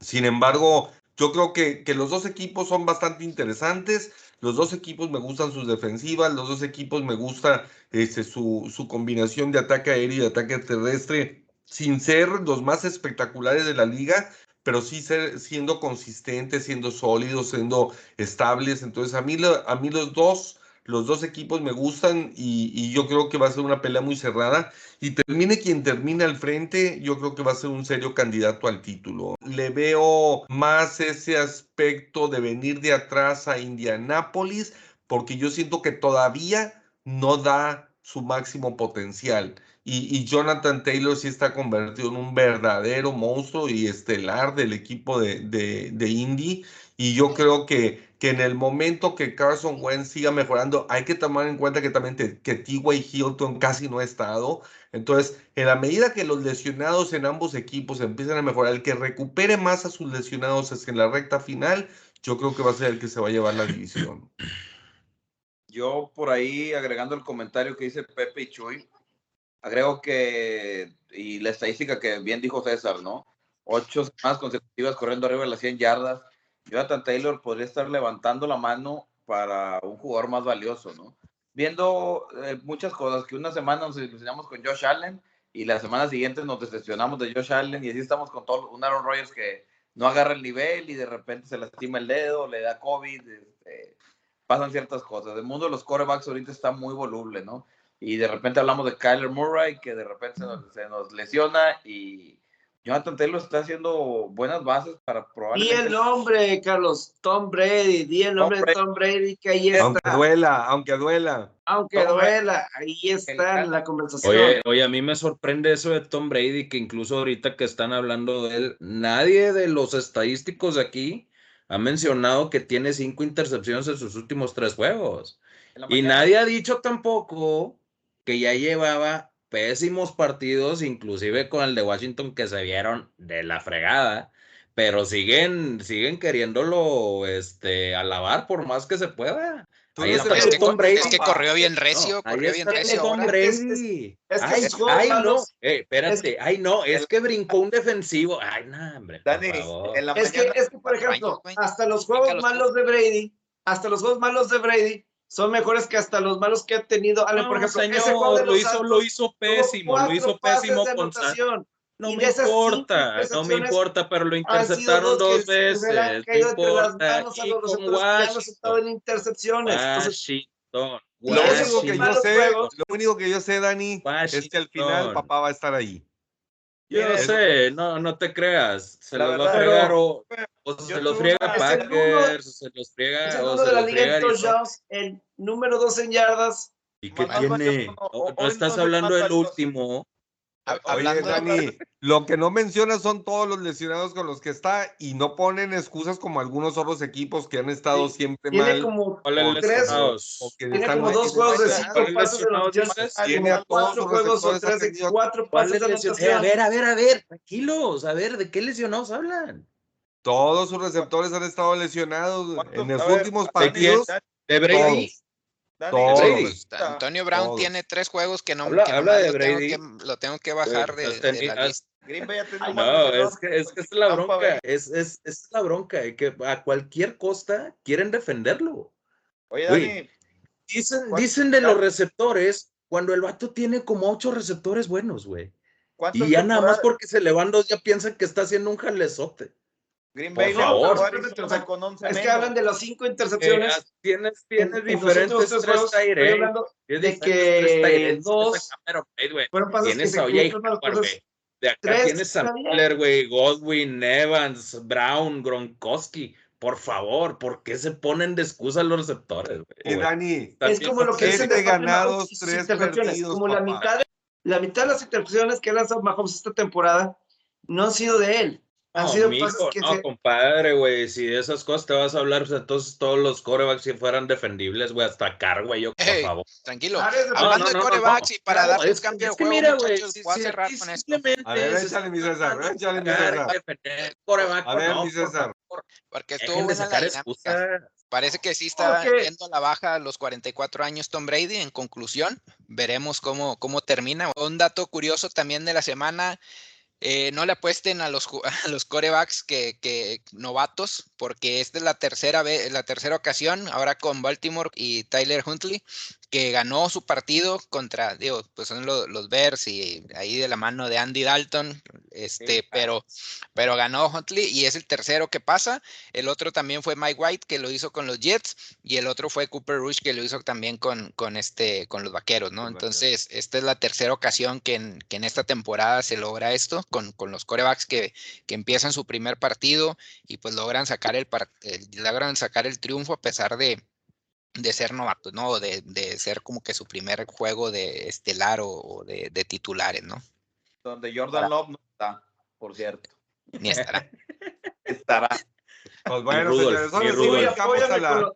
Sin embargo, yo creo que, que los dos equipos son bastante interesantes. Los dos equipos me gustan sus defensivas, los dos equipos me gusta este, su, su combinación de ataque aéreo y de ataque terrestre, sin ser los más espectaculares de la liga, pero sí ser, siendo consistentes, siendo sólidos, siendo estables. Entonces, a mí, a mí los dos los dos equipos me gustan y, yo creo que va a ser una pelea muy cerrada. Y termine quien termine al frente, yo creo que va a ser un serio candidato al título. Le veo más ese aspecto de venir de atrás a Indianápolis, porque yo siento que todavía no da su máximo potencial. Y, Jonathan Taylor sí está convertido en un verdadero monstruo y estelar del equipo de, Indy. Y yo creo que que en el momento que Carson Wentz siga mejorando, hay que tomar en cuenta que también que T.Y. Hilton casi no ha estado. Entonces, en la medida que los lesionados en ambos equipos empiezan a mejorar, el que recupere más a sus lesionados es en la recta final, yo creo que va a ser el que se va a llevar la división. Yo por ahí, agregando el comentario que dice Pepe y Chuy, agrego que, y la estadística que bien dijo César, ¿no? Ocho más consecutivas corriendo arriba de las 100 yardas Jonathan Taylor podría estar levantando la mano para un jugador más valioso, ¿no? Viendo eh, muchas cosas, que una semana nos ilusionamos con Josh Allen y la semana siguiente nos decepcionamos de Josh Allen y así estamos con todo un Aaron Rodgers que no agarra el nivel y de repente se lastima el dedo, le da COVID, este, pasan ciertas cosas. El mundo de los corebacks ahorita está muy voluble, ¿no? Y de repente hablamos de Kyler Murray, que de repente se nos lesiona y, Jonathan Taylor está haciendo buenas bases para probar. Y el nombre, Carlos, Tom Brady, di el nombre de Tom Brady, que ahí está. Aunque duela, aunque duela. Aunque duela, ahí está en la conversación. Oye, oye, a mí me sorprende eso de Tom Brady, que incluso ahorita que están hablando de él, nadie de los estadísticos de aquí ha mencionado que tiene cinco intercepciones en sus últimos tres juegos. Y nadie ha dicho tampoco que ya llevaba pésimos partidos, inclusive con el de Washington que se vieron de la fregada, pero siguen, siguen queriéndolo este, alabar por más que se pueda. Ahí está es, que, Tom Brady, es que corrió bien recio, corrió bien recio. Tom Brady. Es, ay, ay, no, eh, espérate, ay, no, es que brincó un defensivo. Ay, no, hombre. Dani, en la es, que, es que, por ejemplo, hasta los juegos malos de Brady, hasta los juegos malos de Brady, son mejores que hasta los malos que ha tenido. Ale, por ejemplo, señor, lo, hizo, lo hizo pésimo, lo hizo pésimo con no me importa, no me importa, pero lo interceptaron dos veces. No importa. Y con Washington. en intercepciones. Washington. Lo único que yo sé, lo único que yo sé, Dani, es que al final papá va a estar ahí. Yo no sé, no, no te creas. Se los va a fregar o, se los friega Packers, o se los friega. Es el o se de la liga en touchdowns, el número dos en yardas. ¿Y qué tiene? No, estás hablando del último. Oye, Dani, lo que no menciona son todos los lesionados con los que está y no ponen excusas como algunos otros equipos que han estado siempre tiene mal. Como tres, tiene como dos juegos de cinco pases de Tiene cuatro juegos o tres de cuatro pases de A ver, a ver, a ver, tranquilos, a ver, ¿de qué lesionados hablan? Todos sus receptores han estado lesionados en los últimos partidos. De Brady. Antonio Brown tiene tres juegos que no, habla, que habla de Brady. lo tengo que bajar de, de, la lista. No, es que, es que es la bronca, es, es, es la bronca, que a cualquier costa quieren defenderlo. Oye, Dani, dicen, dicen de los receptores cuando el vato tiene como ocho receptores buenos, güey. Y ya nada más porque se le van dos ya piensan que está haciendo un jalezote. Green Bay, por favor. con 11 es que hablan de las cinco intercepciones. Eh, tienes tienes diferentes tres tres de que dos fueron pasos tienes que oye, güey. De acá tienes a Miller, güey, Godwin, Evans, Brown, Gronkowski. Por favor, ¿por qué se ponen de excusa los receptores? Güey? Y Dani, es como lo que dicen de ganados, tres perdidos. Como la mitad, de, la mitad de las intercepciones que ha lanzado Mahomes esta temporada no han sido de él no, sido no, compadre, güey, si de esas cosas te vas a hablar, pues entonces todos los corebacks si fueran defendibles, güey, hasta Car, güey, yo, por favor. Tranquilo, hablando de corebacks y para dar darles cambio de juego, mira, güey, voy a cerrar con esto. A ver, échale mi César, échale mi César. A ver, mi César. Porque estuvo buena la parece que sí está yendo a la baja a los 44 años Tom Brady. En conclusión, veremos cómo, cómo termina. Un dato curioso también de la semana eh, no le apuesten a los, a los corebacks que, que, novatos, porque esta es la tercera, vez, la tercera ocasión, ahora con Baltimore y Tyler Huntley, que ganó su partido contra, digo, pues son los, los Bears y ahí de la mano de Andy Dalton, este, pero, pero ganó Huntley y es el tercero que pasa. El otro también fue Mike White, que lo hizo con los Jets, y el otro fue Cooper Rush, que lo hizo también con, con, este, con los Vaqueros, ¿no? Entonces, esta es la tercera ocasión que en, que en esta temporada se logra esto con, con los corebacks que, que, empiezan su primer partido y pues logran sacar el, logran sacar el triunfo a pesar de, de ser novatos, ¿no? De, de, ser como que su primer juego de estelar o, de, de, titulares, ¿no? Donde Jordan Love no está, por cierto. Ni estará. estará. Pues bueno, señores, brincamos, a la,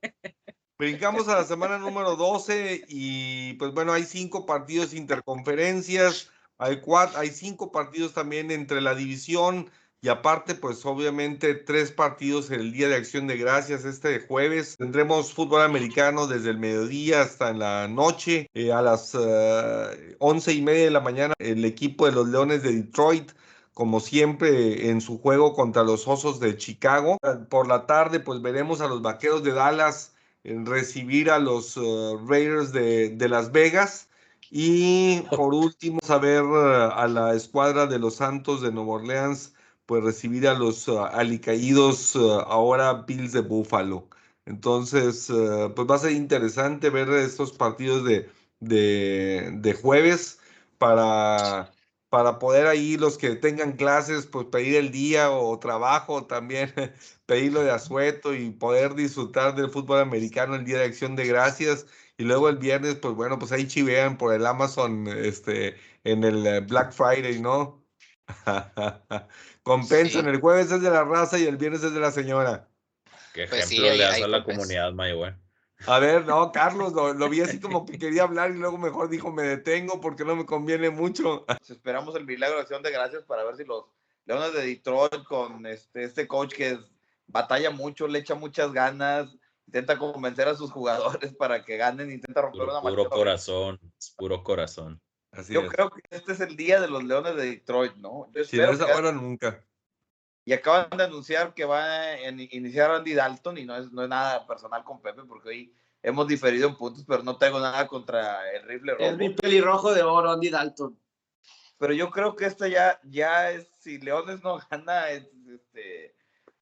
brincamos a la semana número 12 y pues bueno, hay cinco partidos interconferencias, hay cuatro, hay cinco partidos también entre la división y aparte, pues obviamente tres partidos el Día de Acción de Gracias este jueves. Tendremos fútbol americano desde el mediodía hasta en la noche. Eh, a las uh, once y media de la mañana, el equipo de los Leones de Detroit como siempre en su juego contra los Osos de Chicago. Por la tarde, pues veremos a los Vaqueros de Dallas recibir a los uh, Raiders de, de, Las Vegas. Y por último, saber uh, a la escuadra de los Santos de Nueva Orleans pues recibir a los uh, alicaídos uh, ahora Bills de Buffalo. Entonces, uh, pues va a ser interesante ver estos partidos de, de, de jueves para, para poder ahí los que tengan clases, pues pedir el día o trabajo también, pedirlo de asueto y poder disfrutar del fútbol americano el día de acción de gracias. Y luego el viernes, pues bueno, pues ahí chivean por el Amazon, este, en el eh, Black Friday, ¿no? Compensan, el jueves es de la raza y el viernes es de la señora. Qué pues ejemplo le das a la comunidad, Mayagüez. A ver, no, Carlos, lo, vi así como que quería hablar y luego mejor dijo, me detengo porque no me conviene mucho. Esperamos el milagro de acción de gracias para ver si los Leones de Detroit con este, este coach que batalla mucho, le echa muchas ganas, intenta convencer a sus jugadores para que ganen, intenta romper puro, una Puro corazón, puro corazón. Yo creo que este es el día de los Leones de Detroit, ¿no? Yo si no es ahora, nunca. Y acaban de anunciar que va a iniciar Andy Dalton y no es, no es nada personal con Pepe porque hoy hemos diferido en puntos, pero no tengo nada contra el rifle rojo. Es mi pelirrojo de oro, Andy Dalton. Pero yo creo que esto ya, ya es, si Leones no gana, este,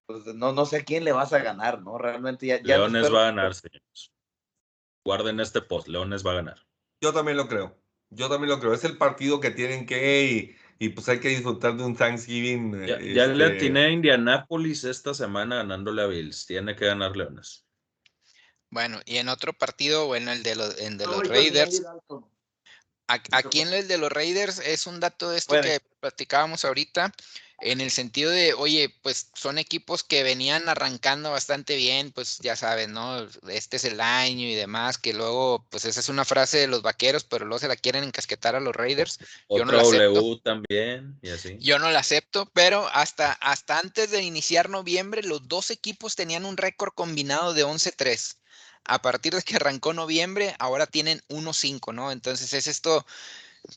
pues no, no sé a quién le vas a ganar, ¿no? Realmente ya. ya Leones va a ganar, señores. Guarden este post, Leones va a ganar. Yo también lo creo. Yo también lo creo. Es el partido que tienen que y, pues hay que disfrutar de un Thanksgiving. Ya, le este atiné a Indianapolis esta semana ganándole a Bills. Tiene que ganar Leones. Bueno, y en otro partido, bueno, el de los, de los Raiders. Aquí en el de los Raiders es un dato de esto que platicábamos ahorita en el sentido de, oye, pues son equipos que venían arrancando bastante bien, pues ya saben, ¿no? Este es el año y demás, que luego, pues esa es una frase de los vaqueros, pero luego se la quieren encasquetar a los Raiders. Yo no la acepto. también, y así. Yo no la acepto, pero hasta, hasta antes de iniciar noviembre, los dos equipos tenían un récord combinado de 11-3. A partir de que arrancó noviembre, ahora tienen 1-5, ¿no? Entonces es esto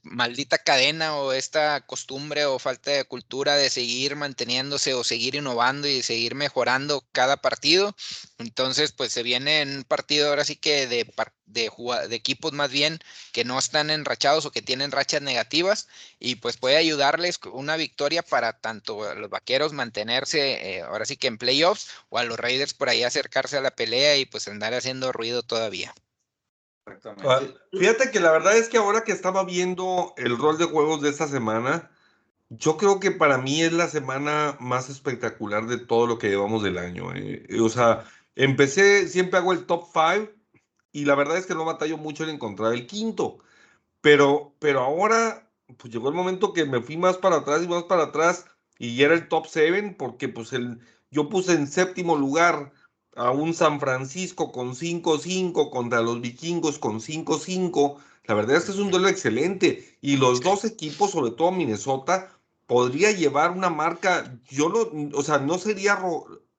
maldita cadena o esta costumbre o falta de cultura de seguir manteniéndose o seguir innovando y seguir mejorando cada partido. Entonces, pues se viene en un partido ahora sí que de, de, de, equipos más bien que no están enrachados o que tienen rachas negativas y pues puede ayudarles una victoria para tanto a los vaqueros mantenerse eh, ahora sí que en playoffs o a los Raiders por ahí acercarse a la pelea y pues andar haciendo ruido todavía. Ah, fíjate que la verdad es que ahora que estaba viendo el rol de juegos de esta semana, yo creo que para mí es la semana más espectacular de todo lo que llevamos del año. Eh. O sea, empecé, siempre hago el top 5 y la verdad es que no batallo mucho en encontrar el quinto. Pero, pero ahora, pues llegó el momento que me fui más para atrás y más para atrás y era el top 7 porque pues el, yo puse en séptimo lugar a un San Francisco con 5-5 contra los vikingos con 5-5. La verdad es que es un duelo excelente. Y los dos equipos, sobre todo Minnesota, podría llevar una marca. Yo no, o sea, no sería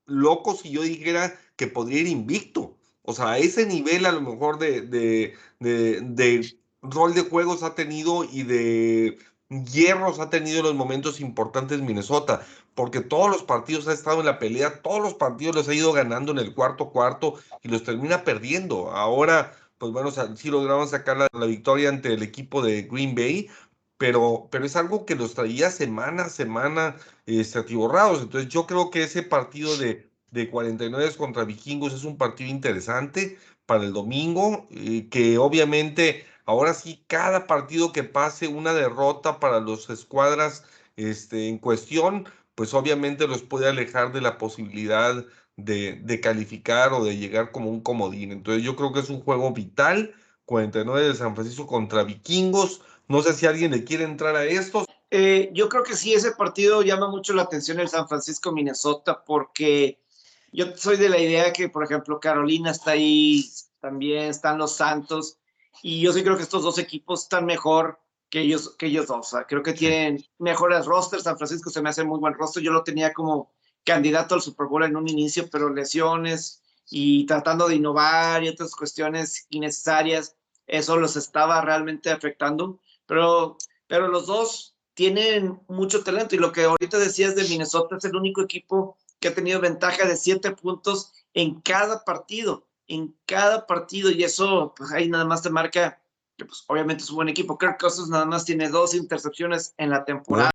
loco si yo dijera que podría ir invicto. O sea, a ese nivel a lo mejor de, de, de, rol de juegos ha tenido y de hierros ha tenido los momentos importantes Minnesota, porque todos los partidos ha estado en la pelea, todos los partidos los ha ido ganando en el cuarto cuarto y los termina perdiendo. Ahora, pues bueno, sí lograron sacar la, victoria ante el equipo de Green Bay, pero, pero es algo que los traía semana a semana este, atiborrados. Entonces yo creo que ese partido de, de 49 contra vikingos es un partido interesante para el domingo, eh, que obviamente ahora sí cada partido que pase una derrota para los escuadras este, en cuestión, pues obviamente los puede alejar de la posibilidad de, calificar o de llegar como un comodín. Entonces yo creo que es un juego vital, 49 de San Francisco contra vikingos no sé si alguien le quiere entrar a esto. Eh, yo creo que sí, ese partido llama mucho la atención el San Francisco, Minnesota, porque yo soy de la idea que, por ejemplo, Carolina está ahí, también están los Santos, y yo sí creo que estos dos equipos están mejor que ellos, que ellos dos. O sea, creo que tienen mejores rosters. San Francisco se me hace muy buen roster. Yo lo tenía como candidato al Super Bowl en un inicio, pero lesiones y tratando de innovar y otras cuestiones innecesarias, eso los estaba realmente afectando pero, pero los dos tienen mucho talento y lo que ahorita decías de Minnesota es el único equipo que ha tenido ventaja de siete puntos en cada partido, en cada partido y eso pues ahí nada más te marca que pues obviamente es un buen equipo. Kirk Cousins nada más tiene dos intercepciones en la temporada.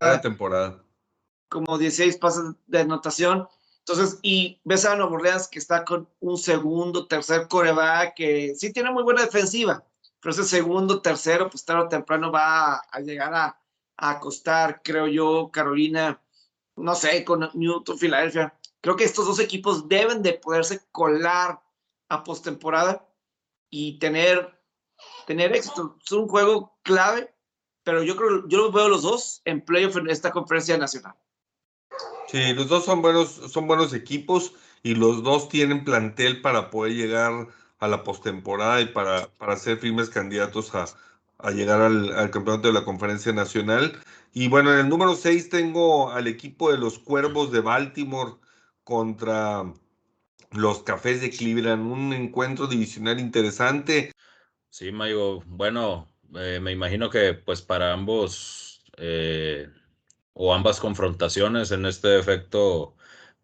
Como 16 pases de anotación. Entonces, y ves a Nuevo Orleans que está con un segundo, tercer coreback, que sí tiene muy buena defensiva, pero ese segundo, tercero, pues tarde o temprano va a, llegar a, acostar, creo yo, Carolina, no sé, con Newton, Filadelfia. Creo que estos dos equipos deben de poderse colar a postemporada y tener, tener éxito. Es un juego clave, pero yo creo, yo los veo los dos en playoff en esta conferencia nacional. Sí, los dos son buenos, son buenos equipos y los dos tienen plantel para poder llegar a la postemporada y para, para ser firmes candidatos a, a llegar al, campeonato de la conferencia nacional. Y bueno, en el número 6 tengo al equipo de los Cuervos de Baltimore contra los Cafés de Cleveland, un encuentro divisional interesante. Sí, Mayo, bueno, eh, me imagino que pues para ambos eh, o ambas confrontaciones en este efecto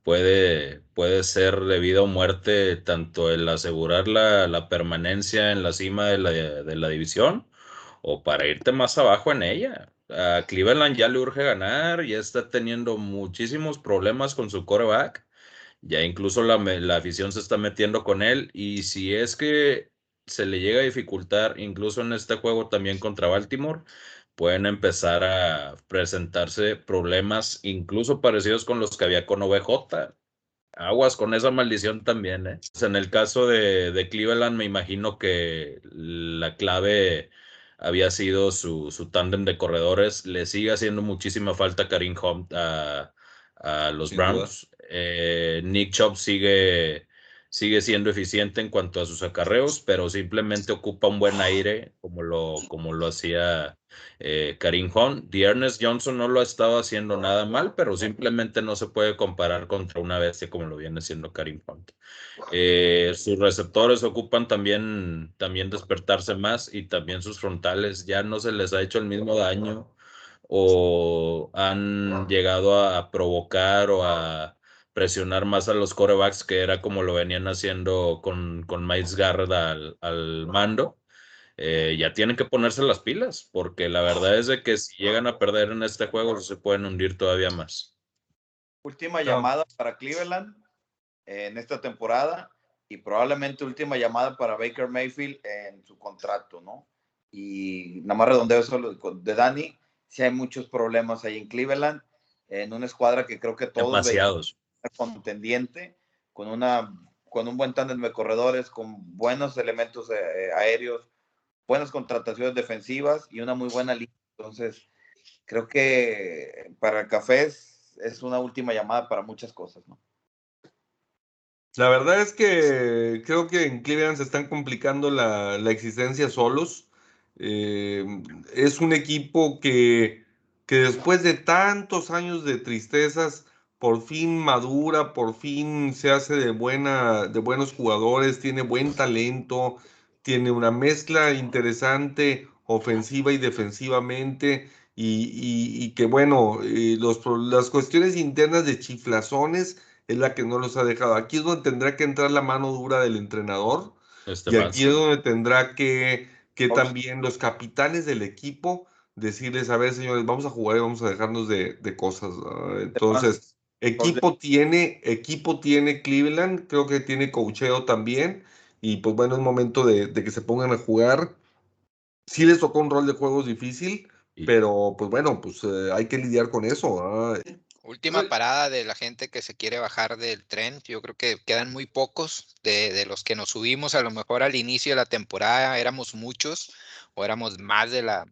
puede, puede ser de vida o muerte tanto el asegurar la, la permanencia en la cima de la, de la, división o para irte más abajo en ella. A Cleveland ya le urge ganar, ya está teniendo muchísimos problemas con su coreback, ya incluso la, la afición se está metiendo con él y si es que se le llega a dificultar incluso en este juego también contra Baltimore, pueden empezar a presentarse problemas incluso parecidos con los que había con OBJ. Aguas con esa maldición también. ¿eh? En el caso de, de, Cleveland, me imagino que la clave había sido su, su tándem de corredores. Le sigue haciendo muchísima falta Karim Hunt a, a los Browns. Eh, Nick Chubb sigue sigue siendo eficiente en cuanto a sus acarreos, pero simplemente ocupa un buen aire como lo, como lo hacía eh, Karim Hunt. Ernest Johnson no lo ha estado haciendo nada mal, pero simplemente no se puede comparar contra una bestia como lo viene siendo Karim Hunt. Eh, sus receptores ocupan también, también despertarse más y también sus frontales ya no se les ha hecho el mismo daño o han llegado a provocar o a presionar más a los corebacks, que era como lo venían haciendo con, con Miles Garrett al, mando. Eh, ya tienen que ponerse las pilas, porque la verdad es de que si llegan a perder en este juego, se pueden hundir todavía más. Última llamada para Cleveland en esta temporada y probablemente última llamada para Baker Mayfield en su contrato, ¿no? Y nada más redondeo eso de Dani, si hay muchos problemas ahí en Cleveland, en una escuadra que creo que todos Demasiados contendiente, con, una, con un buen tándem de corredores, con buenos elementos eh, aéreos, buenas contrataciones defensivas y una muy buena línea. Entonces, creo que para el Cafés es una última llamada para muchas cosas, ¿no? La verdad es que creo que en Cleveland se están complicando la, la existencia solos. Eh, es un equipo que, que después de tantos años de tristezas, por fin madura, por fin se hace de, buena, de buenos jugadores, tiene buen talento, tiene una mezcla interesante ofensiva y defensivamente. Y, que bueno, eh, los, las cuestiones internas de chiflazones es la que no los ha dejado. Aquí es donde tendrá que entrar la mano dura del entrenador. Este y aquí es donde tendrá que, que también los capitanes del equipo decirles, a ver, señores, vamos a jugar y vamos a dejarnos de, de cosas. Entonces, equipo tiene, equipo tiene Cleveland, creo que tiene cocheo también. Y pues bueno, es momento de, de que se pongan a jugar. Sí les tocó un rol de juegos difícil, pero pues bueno, pues eh, hay que lidiar con eso. Última parada de la gente que se quiere bajar del tren. Yo creo que quedan muy pocos de, de, los que nos subimos. A lo mejor al inicio de la temporada éramos muchos o éramos más de la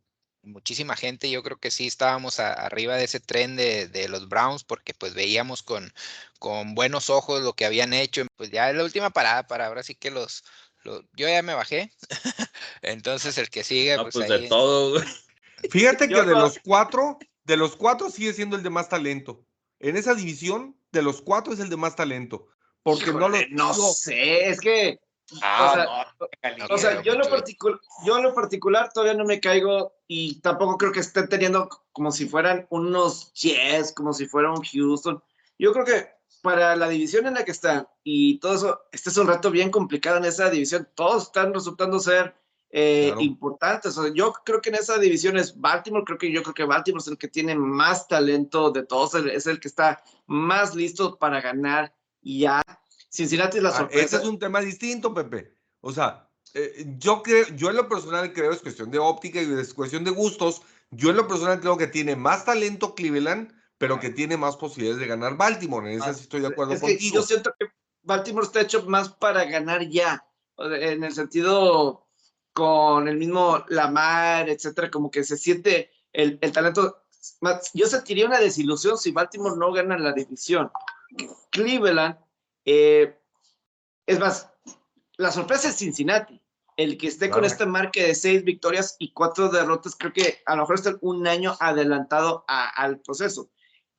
muchísima gente. Yo creo que sí estábamos arriba de ese tren de, de, los Browns porque pues veíamos con, con buenos ojos lo que habían hecho. Pues ya es la última parada para ahora sí que los, los yo ya me bajé. Entonces el que sigue. pues, pues de todo. Fíjate que de los cuatro, de los cuatro sigue siendo el de más talento. En esa división, de los cuatro es el de más talento. Porque no lo. No sé, es que. Ah, o sea, yo, en lo particular, yo en lo particular todavía no me caigo y tampoco creo que estén teniendo como si fueran unos Jets, como si fuera un Houston. Yo creo que para la división en la que están y todo eso, este es un reto bien complicado en esa división. Todos están resultando ser eh, importantes. yo creo que en esa división es Baltimore, creo que yo creo que Baltimore es el que tiene más talento de todos, es el que está más listo para ganar y ya. Cincinnati es la ah, sorpresa. ese es un tema distinto, Pepe. O sea, eh, yo creo, yo en lo personal creo es cuestión de óptica y es cuestión de gustos. Yo en lo personal creo que tiene más talento Cleveland, pero que tiene más posibilidades de ganar Baltimore. En eso sí estoy de acuerdo es contigo. Que yo siento que Baltimore está hecho más para ganar ya, en el sentido con el mismo Lamar, etcétera, como que se siente el, el talento. Yo sentiría una desilusión si Baltimore no gana la división. Cleveland, eh, es más, la sorpresa es Cincinnati. El que esté con esta marca de seis victorias y cuatro derrotas, creo que a lo mejor está un año adelantado al proceso.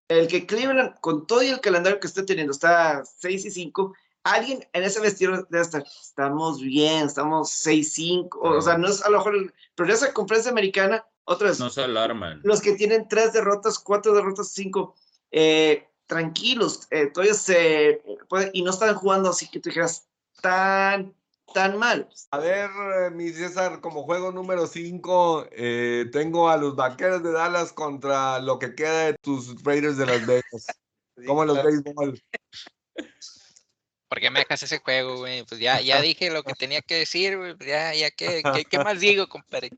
El que Cleveland, con todo y el calendario que esté teniendo, está 6 y 5, alguien en ese vestido debe estar, estamos bien, estamos 6-5, o, sea, no es a lo mejor, pero esa conferencia americana, otras. No se alarman. Los que tienen tres derrotas, cuatro derrotas, cinco, eh, tranquilos, eh, todavía se, y no están jugando así que te dijeras tan, tan mal. A ver, eh, mi César, como juego número 5, tengo a los vaqueros de Dallas contra lo que queda de tus Raiders de Las Vegas. ¿Cómo los béisbol? ¿Por qué me dejas ese juego, güey? Pues ya, ya dije lo que tenía que decir, güey. Pues ya, ya, ¿qué, qué, más digo, compadre?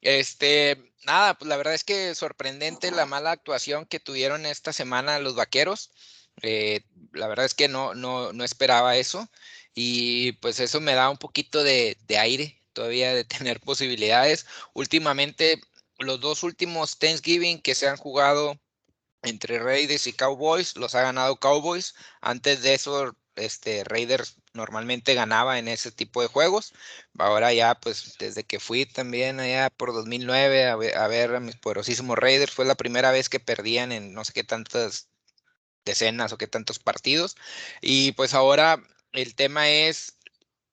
Este, nada, pues la verdad es que sorprendente la mala actuación que tuvieron esta semana los vaqueros. Eh, la verdad es que no, no, no esperaba eso. Y pues eso me da un poquito de, de aire todavía de tener posibilidades. Últimamente, los dos últimos Thanksgiving que se han jugado entre Raiders y Cowboys, los ha ganado Cowboys. Antes de eso, este, Raiders normalmente ganaba en ese tipo de juegos. Ahora ya, pues desde que fui también allá por 2009 a ver a, mis poderosísimos Raiders, fue la primera vez que perdían en no sé qué tantas decenas o qué tantos partidos. Y pues ahora el tema es,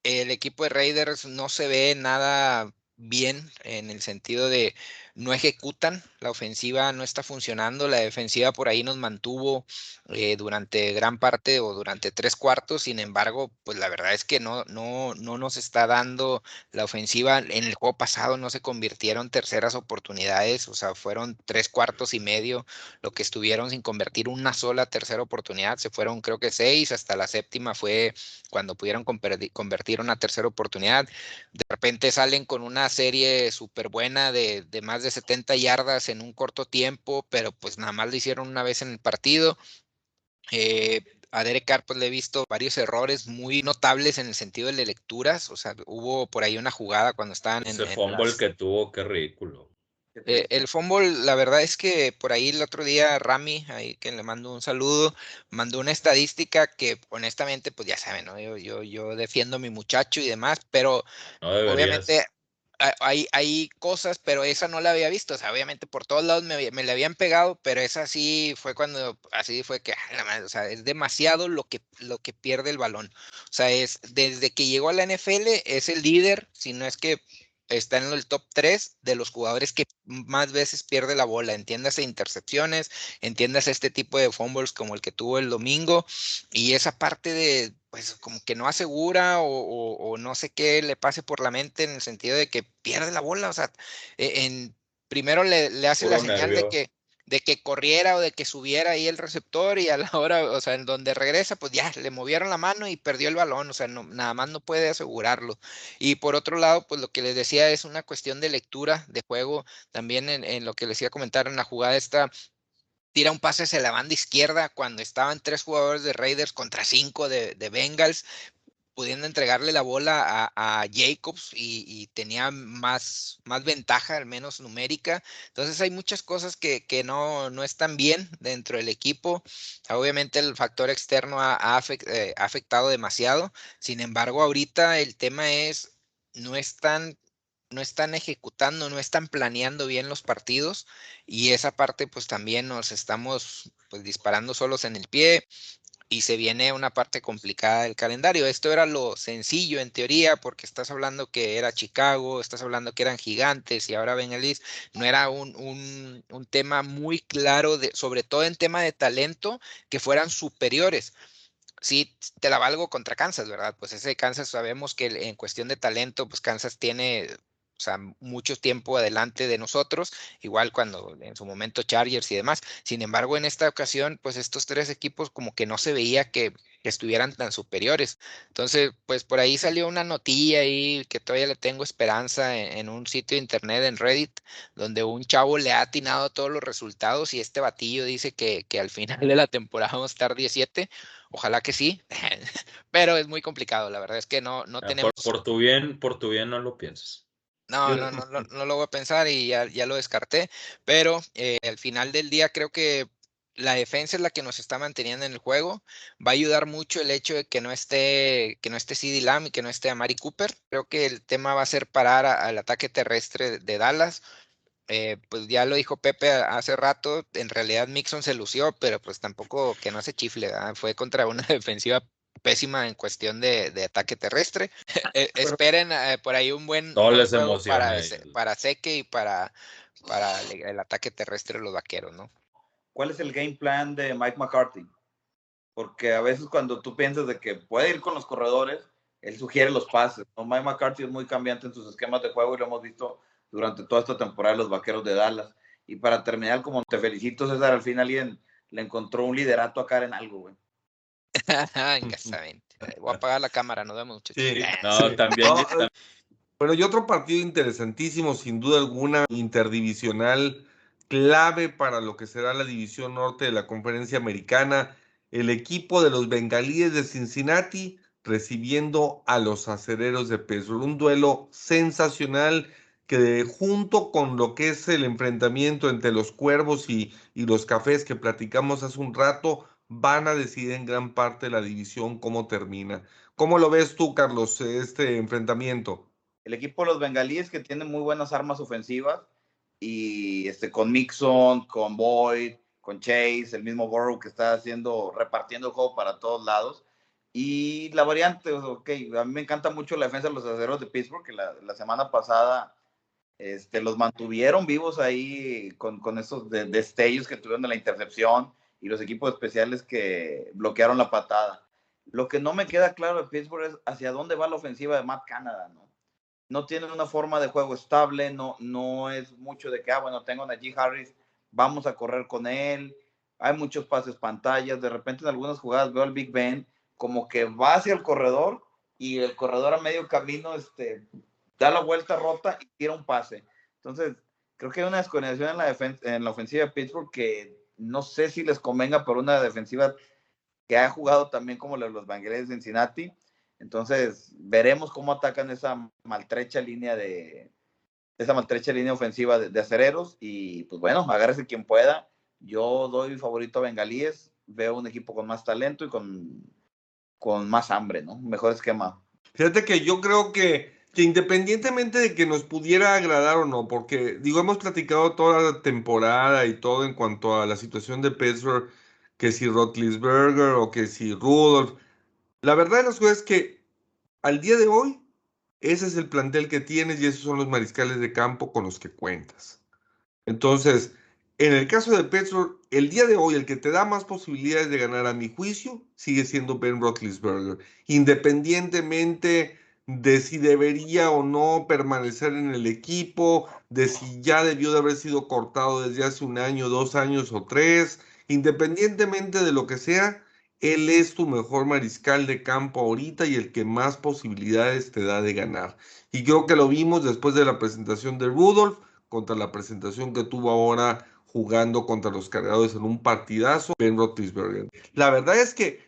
el equipo de Raiders no se ve nada bien en el sentido de no ejecutan, la ofensiva no está funcionando, la defensiva por ahí nos mantuvo eh, durante gran parte o durante tres cuartos, sin embargo, pues la verdad es que no, no, no nos está dando la ofensiva, en el juego pasado no se convirtieron terceras oportunidades, o sea, fueron tres cuartos y medio lo que estuvieron sin convertir una sola tercera oportunidad, se fueron creo que seis, hasta la séptima fue cuando pudieron convertir una tercera oportunidad, de repente salen con una serie súper buena de, de más de 70 yardas en un corto tiempo, pero pues nada más lo hicieron una vez en el partido. Eh, a Derek Carr pues le he visto varios errores muy notables en el sentido de lecturas, o sea, hubo por ahí una jugada cuando estaban en... Ese fumble que tuvo, qué ridículo. Eh, el fumble, la verdad es que por ahí el otro día Rami, ahí que le mando un saludo, mandó una estadística que honestamente, pues ya saben, ¿no? Yo, yo, yo defiendo a mi muchacho y demás, pero obviamente hay, hay cosas, pero esa no la había visto. O sea, obviamente por todos lados me, me le habían pegado, pero esa sí fue cuando, así fue que, o sea, es demasiado lo que, lo que pierde el balón. O sea, es desde que llegó a la NFL, es el líder, si no es que está en el top 3 de los jugadores que más veces pierde la bola. Entiéndase intercepciones, entiéndase este tipo de fumbles como el que tuvo el domingo y esa parte de, pues como que no asegura o, no sé qué le pase por la mente en el sentido de que pierde la bola. O sea, e, en, primero le, hace la señal de que de que corriera o de que subiera ahí el receptor y a la hora, o sea, en donde regresa, pues ya le movieron la mano y perdió el balón, o sea, no, nada más no puede asegurarlo. Y por otro lado, pues lo que les decía es una cuestión de lectura de juego, también en, lo que les iba a comentar en la jugada esta, tira un pase hacia la banda izquierda cuando estaban tres jugadores de Raiders contra cinco de, de Bengals, pudiendo entregarle la bola a, Jacobs y, tenía más, más ventaja, al menos numérica. Entonces hay muchas cosas que, no, no, están bien dentro del equipo. Obviamente el factor externo ha, eh, afectado demasiado. Sin embargo, ahorita el tema es, no están no están ejecutando, no están planeando bien los partidos y esa parte pues también nos estamos pues disparando solos en el pie y se viene una parte complicada del calendario. Esto era lo sencillo en teoría, porque estás hablando que era Chicago, estás hablando que eran gigantes y ahora Bengalis, no era un, un, tema muy claro, de, sobre todo en tema de talento, que fueran superiores. Sí, te la valgo contra Kansas, ¿verdad? Pues ese Kansas sabemos que en cuestión de talento, pues Kansas tiene o sea, mucho tiempo adelante de nosotros, igual cuando en su momento Chargers y demás. Sin embargo, en esta ocasión, pues estos tres equipos como que no se veía que, estuvieran tan superiores. Entonces, pues por ahí salió una notilla ahí que todavía le tengo esperanza en, un sitio de internet, en Reddit, donde un chavo le ha atinado todos los resultados y este batillo dice que, que al final de la temporada vamos a estar 17. Ojalá que sí, pero es muy complicado, la verdad es que no, no tenemos... por tu bien, por tu bien no lo pienses. No, no, no, no, lo voy a pensar y ya, ya lo descarté, pero eh, al final del día creo que la defensa es la que nos está manteniendo en el juego. Va a ayudar mucho el hecho de que no esté, que no esté CD Lamb y que no esté Amari Cooper. Creo que el tema va a ser parar al ataque terrestre de Dallas. Eh, pues ya lo dijo Pepe hace rato, en realidad Mixon se lució, pero pues tampoco que no se chifle, fue contra una defensiva pésima en cuestión de, ataque terrestre. Eh, esperen eh, por ahí un buen juego para, para Seque y para, para el, ataque terrestre de los vaqueros, ¿no? ¿Cuál es el game plan de Mike McCarthy? Porque a veces cuando tú piensas de que puede ir con los corredores, él sugiere los pases. Mike McCarthy es muy cambiante en sus esquemas de juego y lo hemos visto durante toda esta temporada los vaqueros de Dallas. Y para terminar, como te felicito, César, al final alguien le encontró un liderato a en algo, güey. Voy a apagar la cámara, nos vemos, muchachos. Sí. No, también. Bueno, y otro partido interesantísimo, sin duda alguna, interdivisional, clave para lo que será la división norte de la conferencia americana. El equipo de los bengalíes de Cincinnati recibiendo a los acereros de Pittsburgh. Un duelo sensacional que junto con lo que es el enfrentamiento entre los cuervos y, y los cafés que platicamos hace un rato, van a decidir en gran parte la división cómo termina. ¿Cómo lo ves tú, Carlos, este enfrentamiento? El equipo de los bengalíes que tiene muy buenas armas ofensivas y este, con Mixon, con Boyd, con Chase, el mismo Burrow que está haciendo, repartiendo el juego para todos lados. Y la variante, ok, a mí me encanta mucho la defensa de los aceros de Pittsburgh, que la, semana pasada este, los mantuvieron vivos ahí con, con esos destellos que tuvieron de la intercepción y los equipos especiales que bloquearon la patada. Lo que no me queda claro de Pittsburgh es hacia dónde va la ofensiva de Matt Canada, ¿no? No tiene una forma de juego estable, no, no es mucho de que, ah, bueno, tengo a Najee Harris, vamos a correr con él. Hay muchos pases pantallas, de repente en algunas jugadas veo al Big Ben como que va hacia el corredor y el corredor a medio camino este, da la vuelta rota y tira un pase. Entonces, creo que hay una desconexión en la, en la ofensiva de Pittsburgh que no sé si les convenga por una defensiva que ha jugado también como los Bengals de Cincinnati. Entonces, veremos cómo atacan esa maltrecha línea de esa maltrecha línea ofensiva de, acereros y pues bueno, agárrese quien pueda. Yo doy favorito a Bengalíes, veo un equipo con más talento y con, con más hambre, ¿no? Mejor esquema. Fíjate que yo creo que que independientemente de que nos pudiera agradar o no, porque digo, hemos platicado toda la temporada y todo en cuanto a la situación de Pittsburgh, que si Rotlisberger o que si Rudolph. La verdad de las cosas es que al día de hoy, ese es el plantel que tienes y esos son los mariscales de campo con los que cuentas. Entonces, en el caso de Pittsburgh, el día de hoy el que te da más posibilidades de ganar a mi juicio sigue siendo Ben Roethlisberger, independientemente de si debería o no permanecer en el equipo, de si ya debió de haber sido cortado desde hace un año, dos años o tres, independientemente de lo que sea, él es tu mejor mariscal de campo ahorita y el que más posibilidades te da de ganar. Y creo que lo vimos después de la presentación de Rudolph contra la presentación que tuvo ahora jugando contra los cargadores en un partidazo, Ben Roethlisberger. La verdad es que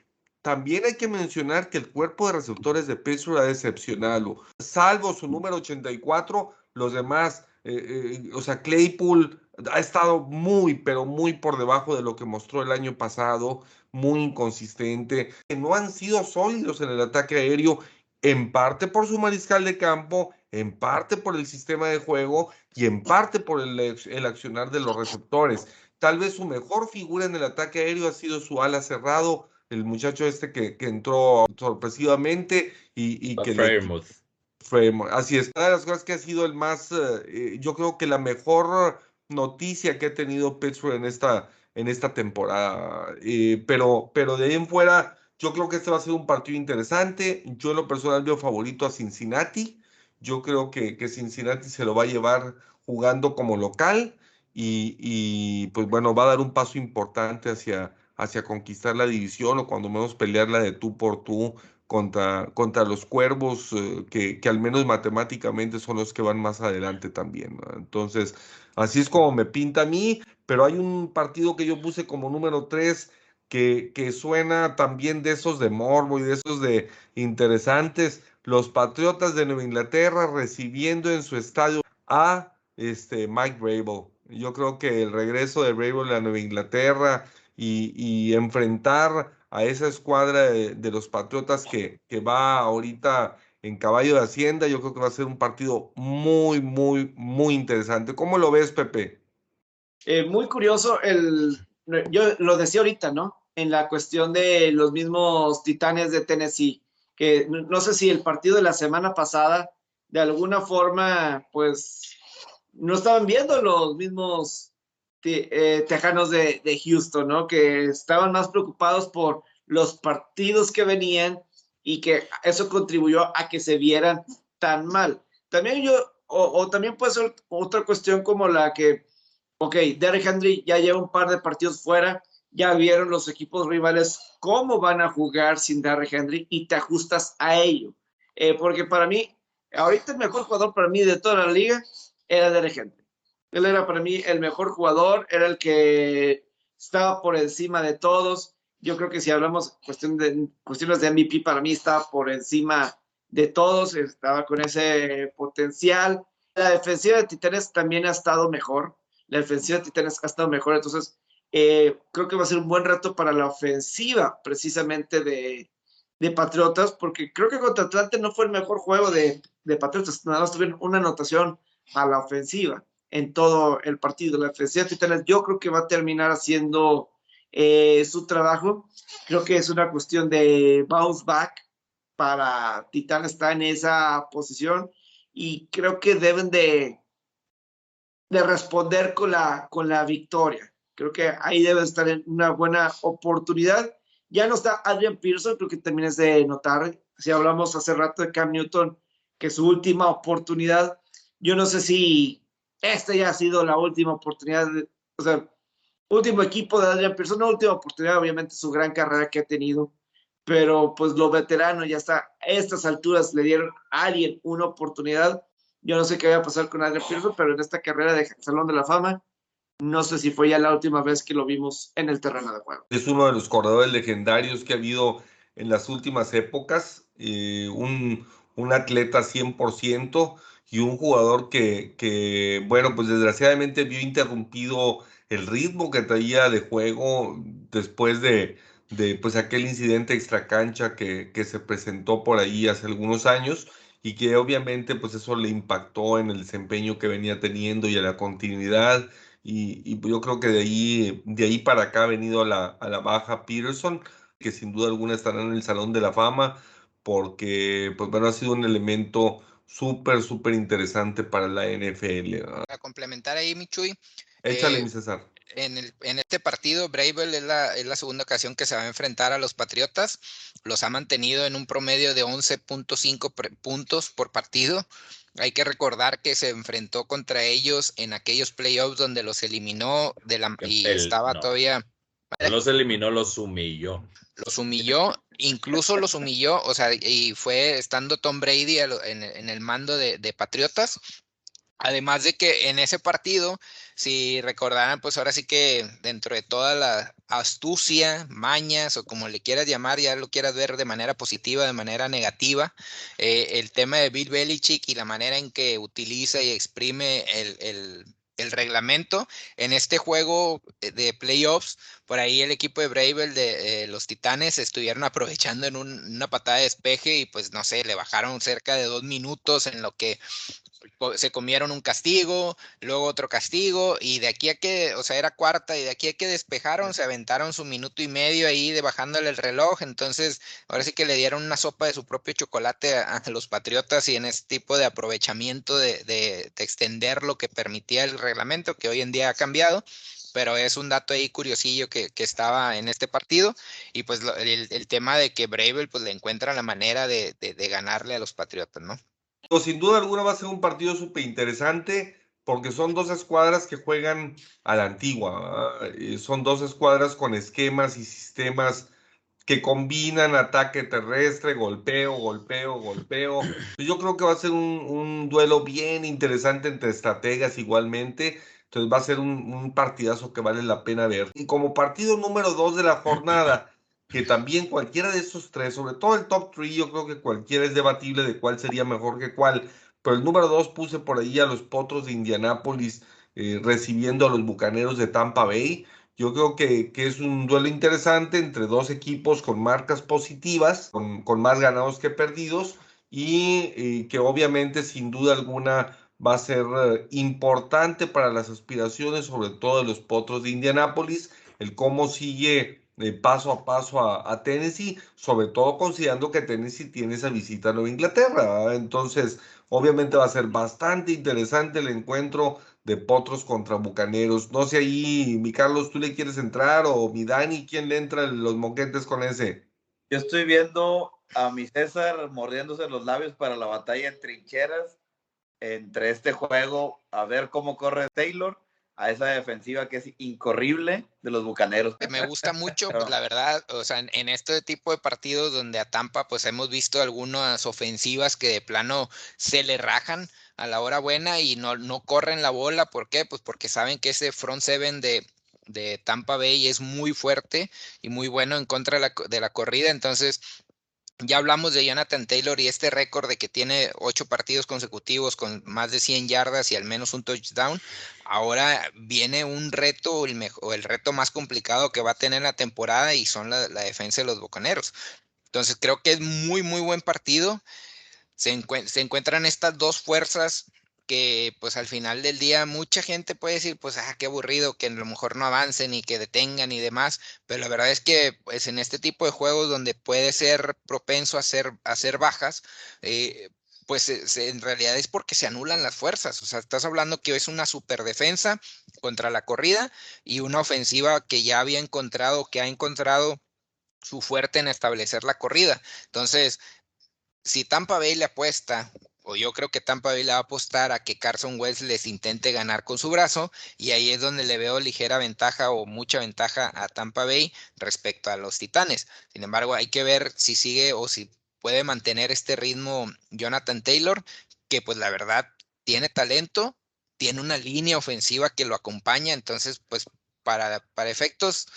también hay que mencionar que el cuerpo de receptores de Pittsburgh ha decepcionado. Salvo su número 84, los demás, eh, eh, o sea, Claypool ha estado muy, pero muy por debajo de lo que mostró el año pasado, muy inconsistente. No han sido sólidos en el ataque aéreo, en parte por su mariscal de campo, en parte por el sistema de juego y en parte por el, el accionar de los receptores. Tal vez su mejor figura en el ataque aéreo ha sido su ala cerrado, el muchacho este que, que entró sorpresivamente y, y que... Así es, una de las cosas que ha sido el más, eh, eh, yo creo que la mejor noticia que ha tenido Pittsburgh en esta, en esta temporada. Eh, pero, pero de ahí en fuera, yo creo que este va a ser un partido interesante. Yo en lo personal veo favorito a Cincinnati. Yo creo que, que Cincinnati se lo va a llevar jugando como local y, y pues bueno, va a dar un paso importante hacia, hacia conquistar la división o cuando menos pelearla de tú por tú contra, contra los cuervos, eh, que, que, al menos matemáticamente son los que van más adelante también. Entonces, así es como me pinta a mí, pero hay un partido que yo puse como número 3 que, que suena también de esos de morbo y de esos de interesantes. Los Patriotas de Nueva Inglaterra recibiendo en su estadio a este, Mike Rabel. Yo creo que el regreso de Rabel a Nueva Inglaterra y, enfrentar a esa escuadra de, los Patriotas que, que, va ahorita en caballo de Hacienda, yo creo que va a ser un partido muy, muy, muy interesante. ¿Cómo lo ves, Pepe? Eh, muy curioso, el, yo lo decía ahorita, ¿no? En la cuestión de los mismos Titanes de Tennessee, que no sé si el partido de la semana pasada, de alguna forma, pues, no estaban viendo los mismos tejanos de, Houston, ¿no? Que estaban más preocupados por los partidos que venían y que eso contribuyó a que se vieran tan mal. También yo, o, también puede ser otra cuestión como la que, ok, Derrick Henry ya lleva un par de partidos fuera, ya vieron los equipos rivales cómo van a jugar sin Derrick Henry y te ajustas a ello. Eh, porque para mí, ahorita el mejor jugador para mí de toda la liga era Derrick Henry. Él era para mí el mejor jugador, era el que estaba por encima de todos. Yo creo que si hablamos de, cuestiones de MVP, para mí estaba por encima de todos, estaba con ese potencial. La defensiva de Titanes también ha estado mejor. La defensiva de Titanes ha estado mejor, entonces eh, creo que va a ser un buen reto para la ofensiva precisamente de, de Patriotas, porque creo que contra Atlante no fue el mejor juego de, de Patriotas, nada más tuvieron una anotación a la ofensiva en todo el partido. La de Titanes yo creo que va a terminar haciendo eh, su trabajo. Creo que es una cuestión de bounce back para Titanes está en esa posición y creo que deben de, de responder con la, con la victoria. Creo que ahí debe estar en una buena oportunidad. Ya no está Adrian Pearson, creo que termines de notar, si hablamos hace rato de Cam Newton, que su última oportunidad, yo no sé si esta ya ha sido la última oportunidad, o sea, último equipo de Adrian Pearson, última oportunidad, obviamente su gran carrera que ha tenido, pero pues lo veterano ya está, a estas alturas le dieron a alguien una oportunidad. Yo no sé qué va a pasar con Adrian Pearson, pero en esta carrera de Salón de la Fama, no sé si fue ya la última vez que lo vimos en el terreno de juego. Es uno de los corredores legendarios que ha habido en las últimas épocas, eh, un, un atleta 100%, y un jugador que, que, bueno, pues desgraciadamente vio interrumpido el ritmo que traía de juego después de, de pues aquel incidente extracancha que, que se presentó por ahí hace algunos años y que obviamente pues eso le impactó en el desempeño que venía teniendo y a la continuidad. Y, yo creo que de ahí, de ahí para acá ha venido a la, la baja Peterson, que sin duda alguna estará en el Salón de la Fama, porque pues bueno, ha sido un elemento súper, súper interesante para la NFL. Para complementar ahí, Michuy. Échale, eh, mi César. En, el, en, este partido, Bravel es la, es la, segunda ocasión que se va a enfrentar a los Patriotas. Los ha mantenido en un promedio de 11.5 puntos por partido. Hay que recordar que se enfrentó contra ellos en aquellos playoffs donde los eliminó de la, y estaba todavía. No los eliminó, los humilló. Los humilló, incluso los humilló, o sea, y fue estando Tom Brady en, el mando de, Patriotas, Además de que en ese partido, si recordarán, pues ahora sí que dentro de toda la astucia, mañas o como le quieras llamar, ya lo quieras ver de manera positiva, de manera negativa, eh, el tema de Bill Belichick y la manera en que utiliza y exprime el, reglamento. En este juego de playoffs, por ahí el equipo de Bravel de eh, los Titanes estuvieron aprovechando en una patada de despeje y pues no sé, le bajaron cerca de dos minutos en lo que se comieron un castigo, luego otro castigo, y de aquí a que, o sea, era cuarta, y de aquí a que despejaron, se aventaron su minuto y medio ahí de bajándole el reloj, entonces ahora sí que le dieron una sopa de su propio chocolate a, los patriotas y en este tipo de aprovechamiento de, de, extender lo que permitía el reglamento, que hoy en día ha cambiado, pero es un dato ahí curiosillo que, que estaba en este partido, y pues el, el, tema de que Bravel pues le encuentra la manera de, de ganarle a los patriotas, ¿no? Sin duda alguna va a ser un partido súper interesante porque son dos escuadras que juegan a la antigua. Son dos escuadras con esquemas y sistemas que combinan ataque terrestre, golpeo, golpeo, golpeo. Yo creo que va a ser un, duelo bien interesante entre estrategas igualmente. Entonces va a ser un, un, partidazo que vale la pena ver. Y como partido número dos de la jornada, que también cualquiera de esos tres, sobre todo el top 3, yo creo que cualquiera es debatible de cuál sería mejor que cuál, pero el número dos puse por ahí a los Potros de Indianápolis eh, recibiendo a los Bucaneros de Tampa Bay. Yo creo que, que, es un duelo interesante entre dos equipos con marcas positivas, con, con más ganados que perdidos, y eh, que obviamente sin duda alguna va a ser eh, importante para las aspiraciones, sobre todo de los Potros de Indianápolis, el cómo sigue paso a paso a, Tennessee, sobre todo considerando que Tennessee tiene esa visita a Nueva Inglaterra. Entonces, obviamente va a ser bastante interesante el encuentro de Potros contra Bucaneros. No sé ahí, mi Carlos, ¿tú le quieres entrar o mi Dani, quién le entra los moquetes con ese? Yo estoy viendo a mi César mordiéndose los labios para la batalla de trincheras entre este juego, a ver cómo corre Taylor a esa defensiva que es incorrible de los bucaneros. Me gusta mucho, pues, la verdad, o sea, en, este tipo de partidos donde a Tampa, pues hemos visto algunas ofensivas que de plano se le rajan a la hora buena y no, no corren la bola. ¿Por qué? Pues porque saben que ese front seven de, de Tampa Bay es muy fuerte y muy bueno en contra de la, de la corrida. Entonces, ya hablamos de Jonathan Taylor y este récord de que tiene ocho partidos consecutivos con más de 100 yardas y al menos un touchdown. Ahora viene un reto, el, mejor, el reto más complicado que va a tener la temporada y son la, defensa de los Bocaneros. Entonces creo que es muy, muy buen partido. Se, encuentran estas dos fuerzas que pues al final del día mucha gente puede decir pues ah qué aburrido que a lo mejor no avancen y que detengan y demás pero la verdad es que pues en este tipo de juegos donde puede ser propenso a hacer, a hacer bajas eh, pues en realidad es porque se anulan las fuerzas. O sea, estás hablando que es una super defensa contra la corrida y una ofensiva que ya había encontrado, que ha encontrado su fuerte en establecer la corrida. Entonces, si Tampa Bay le apuesta o yo creo que Tampa Bay le va a apostar a que Carson Wentz les intente ganar con su brazo y ahí es donde le veo ligera ventaja o mucha ventaja a Tampa Bay respecto a los Titanes. Sin embargo, hay que ver si sigue o si puede mantener este ritmo Jonathan Taylor, que pues la verdad tiene talento, tiene una línea ofensiva que lo acompaña, entonces pues para, para efectos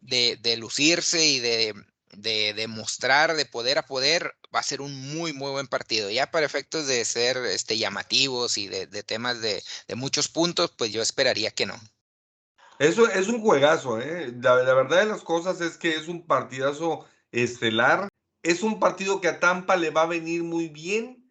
de, de lucirse y de de demostrar de poder a poder, va a ser un muy, muy buen partido. Ya para efectos de ser este, llamativos y de, temas de, muchos puntos, pues yo esperaría que no. Eso es un juegazo, ¿eh? La, la, verdad de las cosas es que es un partidazo estelar. Es un partido que a Tampa le va a venir muy bien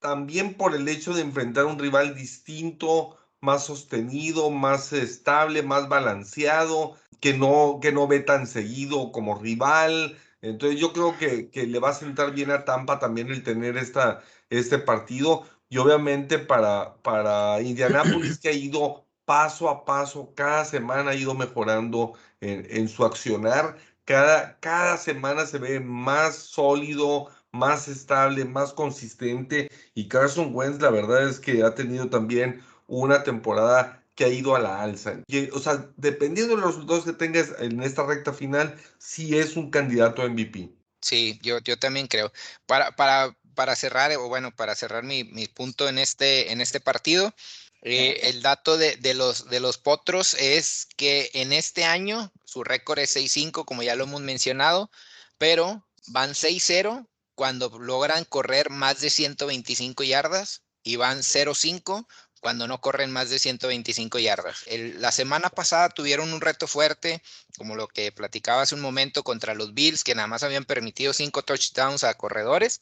también por el hecho de enfrentar un rival distinto, más sostenido, más estable, más balanceado, que no, que no ve tan seguido como rival. Entonces yo creo que, que le va a sentar bien a Tampa también el tener esta, este partido. Y obviamente para, para Indianápolis que ha ido paso a paso, cada semana ha ido mejorando en, en su accionar. Cada, cada semana se ve más sólido, más estable, más consistente. Y Carson Wentz, la verdad es que ha tenido también una temporada que ha ido a la alza. O sea, dependiendo de los resultados que tengas en esta recta final, sí es un candidato a MVP. Sí, yo, yo también creo. Para, para, para cerrar, o bueno, para cerrar mi, mi punto en este, en este partido, eh, el dato de, de, los, de los potros es que en este año su récord es 6-5, como ya lo hemos mencionado, pero van 6-0 cuando logran correr más de 125 yardas y van 0-5 cuando no corren más de 125 yardas. la semana pasada tuvieron un reto fuerte, como lo que platicaba hace un momento contra los Bills, que nada más habían permitido cinco touchdowns a corredores,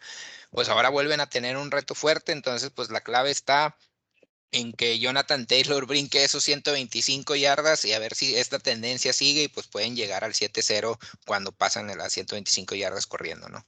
pues ahora vuelven a tener un reto fuerte, entonces pues la clave está en que Jonathan Taylor brinque esos 125 yardas y a ver si esta tendencia sigue y pues pueden llegar al 7-0 cuando pasan las 125 yardas corriendo, ¿no?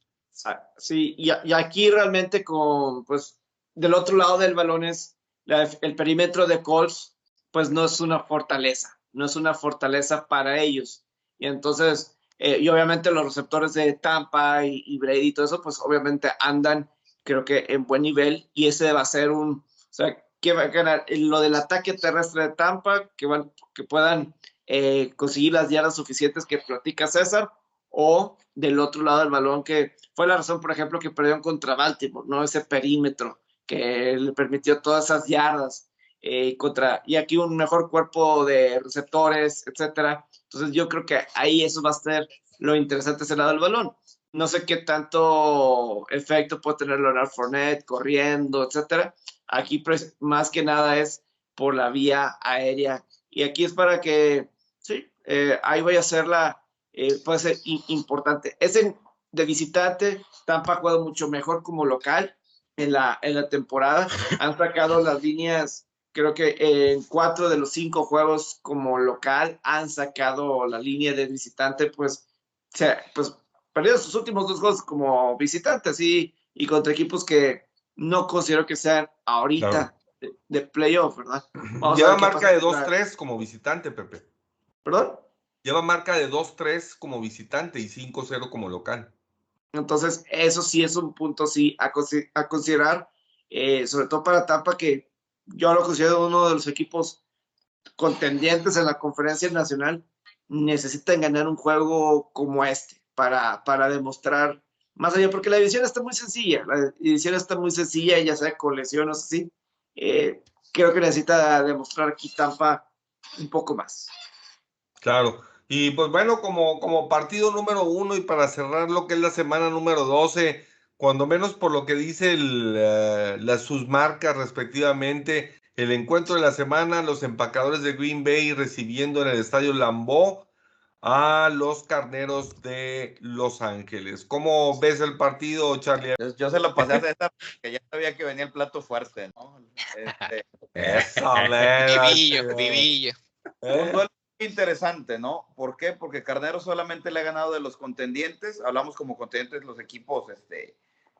Sí, y, y aquí realmente con, pues, del otro lado del balón es el perímetro de Colts, pues no es una fortaleza, no es una fortaleza para ellos. Y entonces, eh, y obviamente los receptores de Tampa y, Brady y todo eso, pues obviamente andan, creo que en buen nivel, y ese va a ser un, o sea, que va a ganar lo del ataque terrestre de Tampa, que, van, que puedan eh, conseguir las yardas suficientes que platica César, o del otro lado del balón, que fue la razón, por ejemplo, que perdieron contra Baltimore, ¿no? Ese perímetro que le permitió todas esas yardas eh, contra, y aquí un mejor cuerpo de receptores, etcétera. Entonces yo creo que ahí eso va a ser lo interesante ese lado del balón. No sé qué tanto efecto puede tener Leonard Fournette corriendo, etcétera. Aquí pues, más que nada es por la vía aérea. Y aquí es para que, sí, eh, ahí voy a hacerla, eh, puede ser importante. Es de visitante, Tampa ha jugado mucho mejor como local en la, en la temporada. Han sacado las líneas, creo que en cuatro de los cinco juegos como local han sacado la línea de visitante, pues, o pues perdieron sus últimos dos juegos como visitantes y, y contra equipos que no considero que sean ahorita de, playoff, ¿verdad? Lleva marca de 2-3 como visitante, Pepe. ¿Perdón? Lleva marca de 2-3 como visitante y 5-0 como local. Entonces, eso sí es un punto sí a, considerar, eh, sobre todo para Tampa, que yo lo considero uno de los equipos contendientes en la conferencia nacional, necesitan ganar un juego como este para, para demostrar más allá, porque la división está muy sencilla, la división está muy sencilla, ya sea con lesiones así. Eh, creo que necesita demostrar aquí Tampa un poco más. Claro, y pues bueno, como, como partido número uno y para cerrar lo que es la semana número 12, cuando menos por lo que dice eh, las sus marcas respectivamente, el encuentro de la semana, los empacadores de Green Bay recibiendo en el estadio Lambeau a los carneros de Los Ángeles. ¿Cómo ves el partido, Charlie? Yo, se lo pasé a César porque ya sabía que venía el plato fuerte, ¿no? Este, Eso, vivillo, vivillo. Un interesante, ¿no? ¿Por qué? Porque Carnero solamente le ha ganado de los contendientes, hablamos como contendientes los equipos este,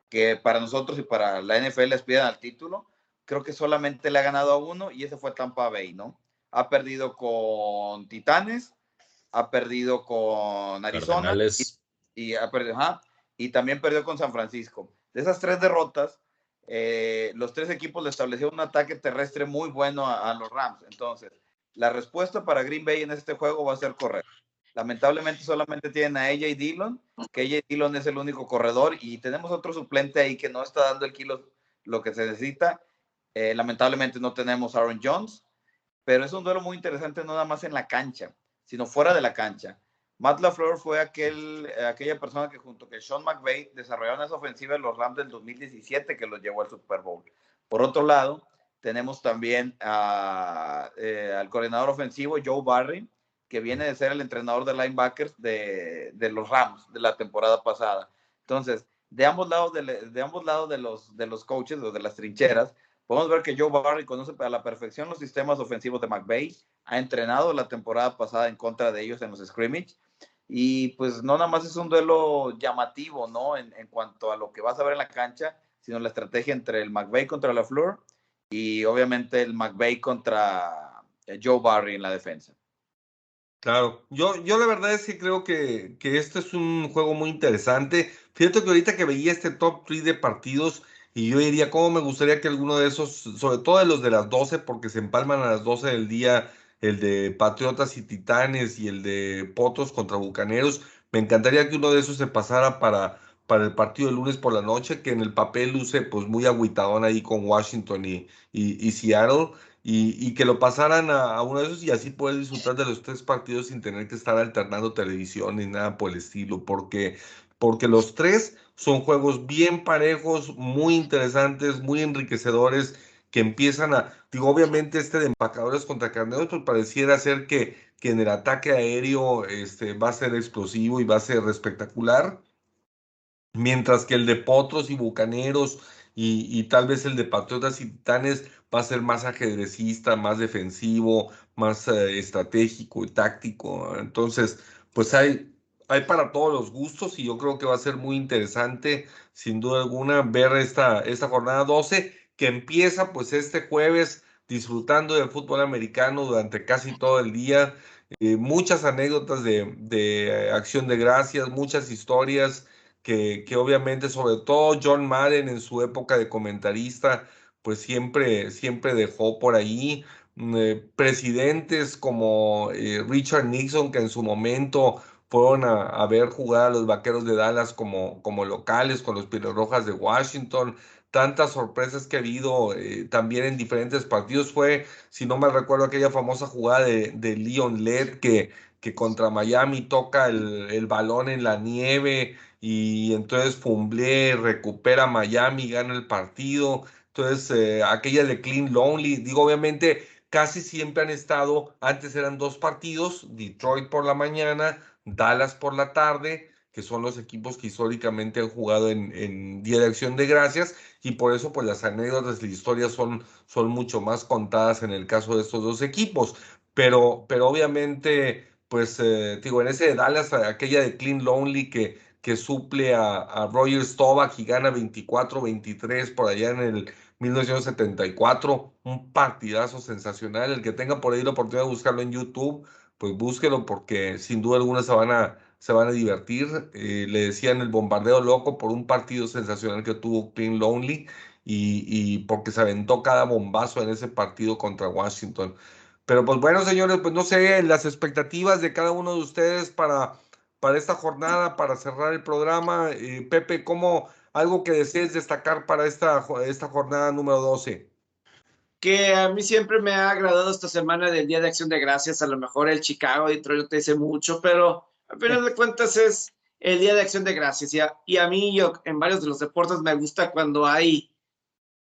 que para nosotros y para la NFL les piden al título, creo que solamente le ha ganado a uno y ese fue Tampa Bay, ¿no? Ha perdido con Titanes, ha perdido con Arizona y, ha perdido, y también perdió con San Francisco. De esas tres derrotas, eh, los tres equipos le establecieron un ataque terrestre muy bueno a, a los Rams. Entonces, la respuesta para Green Bay en este juego va a ser correr. Lamentablemente solamente tienen a AJ Dillon, que AJ Dillon es el único corredor y tenemos otro suplente ahí que no está dando el kilo lo que se necesita. Eh, lamentablemente no tenemos Aaron Jones, pero es un duelo muy interesante no nada más en la cancha, sino fuera de la cancha. Matt LaFleur fue aquel, aquella persona que junto con Sean McVay desarrollaron esa ofensiva de los Rams del 2017 que los llevó al Super Bowl. Por otro lado, tenemos también eh, al coordinador ofensivo Joe Barry, que viene de ser el entrenador de linebackers de, los Rams de la temporada pasada. Entonces, de ambos lados de, de ambos lados de los, de los coaches o de las trincheras, podemos ver que Joe Barry conoce a la perfección los sistemas ofensivos de McVay, ha entrenado la temporada pasada en contra de ellos en los scrimmage y pues no nada más es un duelo llamativo, ¿no? En, cuanto a lo que vas a ver en la cancha, sino la estrategia entre el McVay contra la Fleur y obviamente el McVay contra eh, Joe Barry en la defensa. Claro, yo, yo la verdad es que creo que, que este es un juego muy interesante. Fíjate que ahorita que veía este top 3 de partidos y yo diría cómo me gustaría que alguno de esos, sobre todo de los de las 12, porque se empalman a las 12 del día, el de Patriotas y Titanes y el de Potros contra Bucaneros, me encantaría que uno de esos se pasara para, para el partido de lunes por la noche, que en el papel luce pues muy agüitadón ahí con Washington y, y, y Seattle y, que lo pasaran a, uno de esos y así poder disfrutar de los tres partidos sin tener que estar alternando televisión ni nada por el estilo, porque, porque los tres son juegos bien parejos, muy interesantes, muy enriquecedores, que empiezan a, digo, obviamente este de empacadores contra carneros, pues pareciera ser que, que en el ataque aéreo este, va a ser explosivo y va a ser espectacular, mientras que el de Potros y Bucaneros y, y tal vez el de Patriotas y Titanes va a ser más ajedrecista, más defensivo, más eh, estratégico y táctico. Entonces, pues hay, hay para todos los gustos y yo creo que va a ser muy interesante, sin duda alguna, ver esta, esta jornada 12 que empieza pues este jueves disfrutando del fútbol americano durante casi todo el día. Eh, muchas anécdotas de, de, acción de gracias, muchas historias que, que obviamente, sobre todo John Madden en su época de comentarista, pues siempre, siempre dejó por ahí. Mm, eh, presidentes como eh, Richard Nixon, que en su momento fueron a, ver jugar a los Vaqueros de Dallas como, como locales con los Rojas de Washington. Tantas sorpresas que ha habido eh, también en diferentes partidos. Fue, si no me recuerdo, aquella famosa jugada de, de Leon Led que, que contra Miami toca el, el balón en la nieve y entonces Fumble recupera Miami, gana el partido. Entonces, eh, aquella de Clean Lonely, digo, obviamente casi siempre han estado, antes eran dos partidos, Detroit por la mañana, Dallas por la tarde, que son los equipos que históricamente han jugado en, en Día de Acción de Gracias, y por eso pues las anécdotas y la historia son, son mucho más contadas en el caso de estos dos equipos. Pero, pero obviamente, pues, eh, digo, en ese de Dallas, aquella de Clean Lonely que que suple a, a Roger Staubach y gana 24-23 por allá en el 1974. Un partidazo sensacional. El que tenga por ahí la oportunidad de buscarlo en YouTube, pues búsquelo porque sin duda alguna se van a, se van a divertir. Eh, le decían el bombardeo loco por un partido sensacional que tuvo Clean Lonely y, y porque se aventó cada bombazo en ese partido contra Washington. Pero pues bueno, señores, pues no sé, las expectativas de cada uno de ustedes para para esta jornada, para cerrar el programa. Eh, Pepe, ¿cómo algo que desees destacar para esta, esta jornada número 12? Que a mí siempre me ha agradado esta semana del Día de Acción de Gracias. A lo mejor el Chicago Detroit te dice mucho, pero a final de cuentas es el Día de Acción de Gracias. Y a, y a mí, yo en varios de los deportes me gusta cuando hay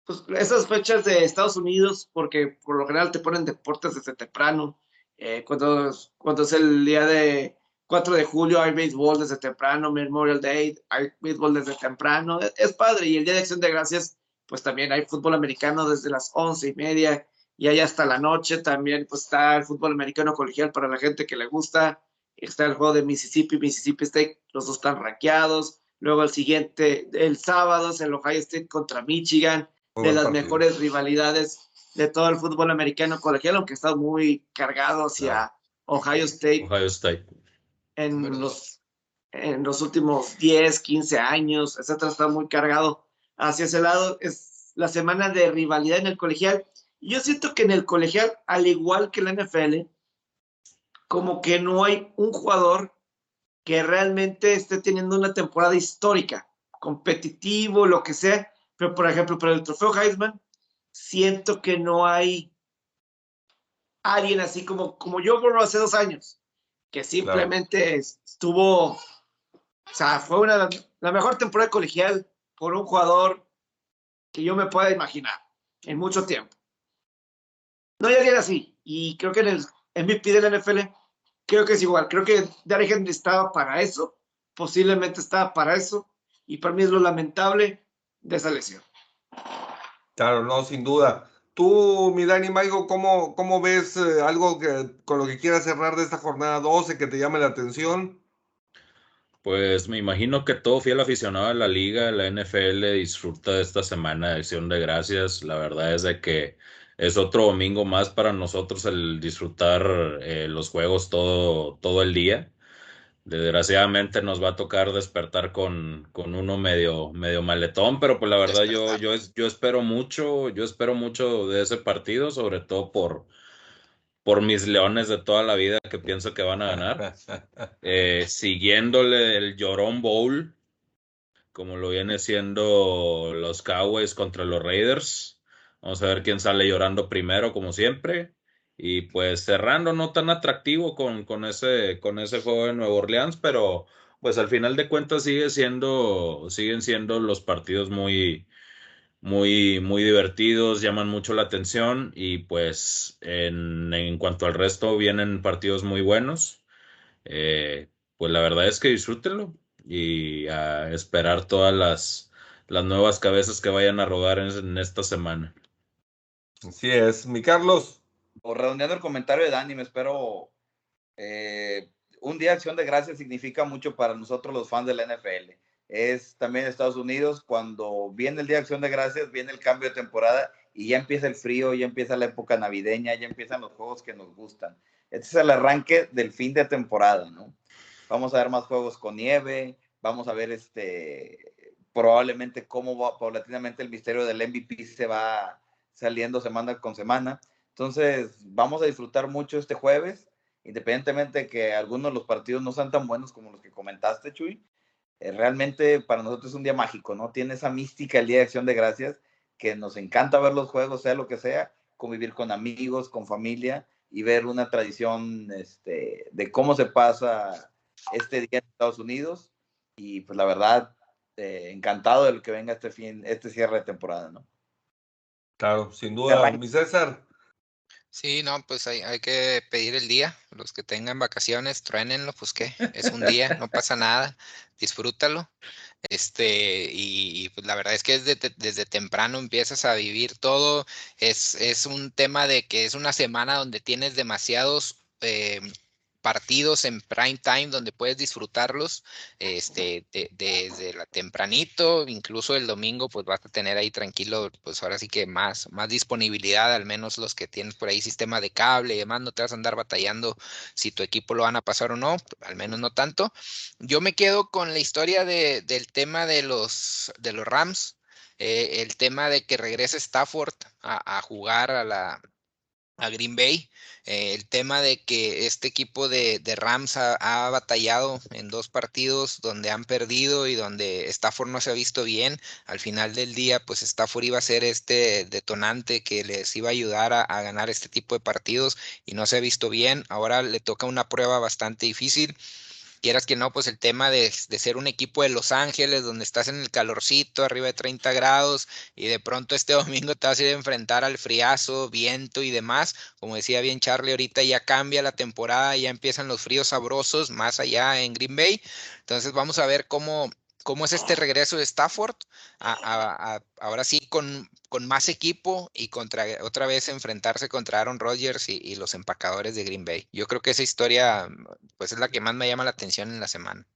pues, esas fechas de Estados Unidos, porque por lo general te ponen deportes desde temprano. Eh, cuando, cuando es el día de 4 de julio hay béisbol desde temprano, Memorial Day hay béisbol desde temprano, es, padre. Y el Día de Acción de Gracias, pues también hay fútbol americano desde las once y media y hay hasta la noche también, pues está el fútbol americano colegial para la gente que le gusta. Está el juego de Mississippi, Mississippi State, los dos están rankeados. Luego el siguiente, el sábado es el Ohio State contra Michigan, de las mejores rivalidades de todo el fútbol americano colegial, aunque está muy cargado hacia Ohio State. Ohio State en los, en los últimos 10, 15 años, etcétera, está muy cargado hacia ese lado. Es la semana de rivalidad en el colegial. Yo siento que en el colegial, al igual que la NFL, como que no hay un jugador que realmente esté teniendo una temporada histórica, competitivo, lo que sea. Pero, por ejemplo, para el trofeo Heisman, siento que no hay alguien así como, como yo por hace dos años, que simplemente estuvo, o sea, fue una, la mejor temporada colegial por un jugador que yo me pueda imaginar en mucho tiempo. No alguien así, y creo que en el MVP de la NFL, creo que es igual, creo que Derrick Henry estaba para eso, posiblemente estaba para eso, y para mí es lo lamentable de esa lesión. Claro, no, sin duda. Tú, mi Dani Maigo, ¿cómo, cómo ves eh, algo que, con lo que quieras cerrar de esta jornada 12 que te llame la atención? Pues me imagino que todo fiel aficionado a la liga, la NFL, disfruta de esta semana de acción de gracias. La verdad es de que es otro domingo más para nosotros el disfrutar eh, los juegos todo, todo el día. Desgraciadamente nos va a tocar despertar con, con uno medio, medio maletón, pero pues la verdad yo, yo, yo espero mucho, yo espero mucho de ese partido, sobre todo por, por mis leones de toda la vida que pienso que van a ganar. Eh, siguiéndole el Llorón Bowl, como lo viene siendo los Cowboys contra los Raiders. Vamos a ver quién sale llorando primero, como siempre. Y pues cerrando no tan atractivo con, con, ese, con ese juego de Nueva Orleans, pero pues al final de cuentas sigue siendo, siguen siendo los partidos muy, muy, muy divertidos, llaman mucho la atención y pues en, en cuanto al resto vienen partidos muy buenos. Eh, pues la verdad es que disfrútenlo y a esperar todas las, las nuevas cabezas que vayan a rodar en, en esta semana. Así es, mi Carlos o redondeando el comentario de Dani, me espero. Eh, un día de acción de gracias significa mucho para nosotros los fans de la NFL. Es también Estados Unidos, cuando viene el día de acción de gracias, viene el cambio de temporada y ya empieza el frío, ya empieza la época navideña, ya empiezan los juegos que nos gustan. Este es el arranque del fin de temporada, ¿no? Vamos a ver más juegos con nieve, vamos a ver este probablemente cómo va, paulatinamente el misterio del MVP se va saliendo semana con semana. Entonces, vamos a disfrutar mucho este jueves, independientemente de que algunos de los partidos no sean tan buenos como los que comentaste, Chuy. Eh, realmente para nosotros es un día mágico, ¿no? Tiene esa mística el Día de Acción de Gracias, que nos encanta ver los juegos, sea lo que sea, convivir con amigos, con familia y ver una tradición este, de cómo se pasa este día en Estados Unidos. Y pues la verdad, eh, encantado de que venga este fin, este cierre de temporada, ¿no? Claro, sin duda. Mi César, Sí, no, pues hay, hay, que pedir el día. Los que tengan vacaciones, truénenlo, pues qué, es un día, no pasa nada, disfrútalo. Este, y, pues la verdad es que desde, desde temprano empiezas a vivir todo. Es, es un tema de que es una semana donde tienes demasiados eh, partidos en prime time donde puedes disfrutarlos este, desde la tempranito, incluso el domingo, pues vas a tener ahí tranquilo, pues ahora sí que más, más disponibilidad, al menos los que tienes por ahí sistema de cable y demás, no te vas a andar batallando si tu equipo lo van a pasar o no, al menos no tanto. Yo me quedo con la historia de, del tema de los, de los Rams. Eh, el tema de que regrese Stafford a jugar a la, a Green Bay. Eh, el tema de que este equipo de, Rams ha, batallado en dos partidos donde han perdido y donde Stafford no se ha visto bien. Al final del día, pues Stafford iba a ser este detonante que les iba a ayudar a, a ganar este tipo de partidos y no se ha visto bien. Ahora le toca una prueba bastante difícil quieras que no, pues el tema de, ser un equipo de Los Ángeles, donde estás en el calorcito, arriba de 30 grados, y de pronto este domingo te vas a ir a enfrentar al friazo, viento y demás. Como decía bien Charlie, ahorita ya cambia la temporada, ya empiezan los fríos sabrosos más allá en Green Bay. Entonces vamos a ver cómo, cómo es este regreso de Stafford, ahora sí con, con, más equipo y contra otra vez enfrentarse contra Aaron Rodgers y, los empacadores de Green Bay. Yo creo que esa historia pues es la que más me llama la atención en la semana.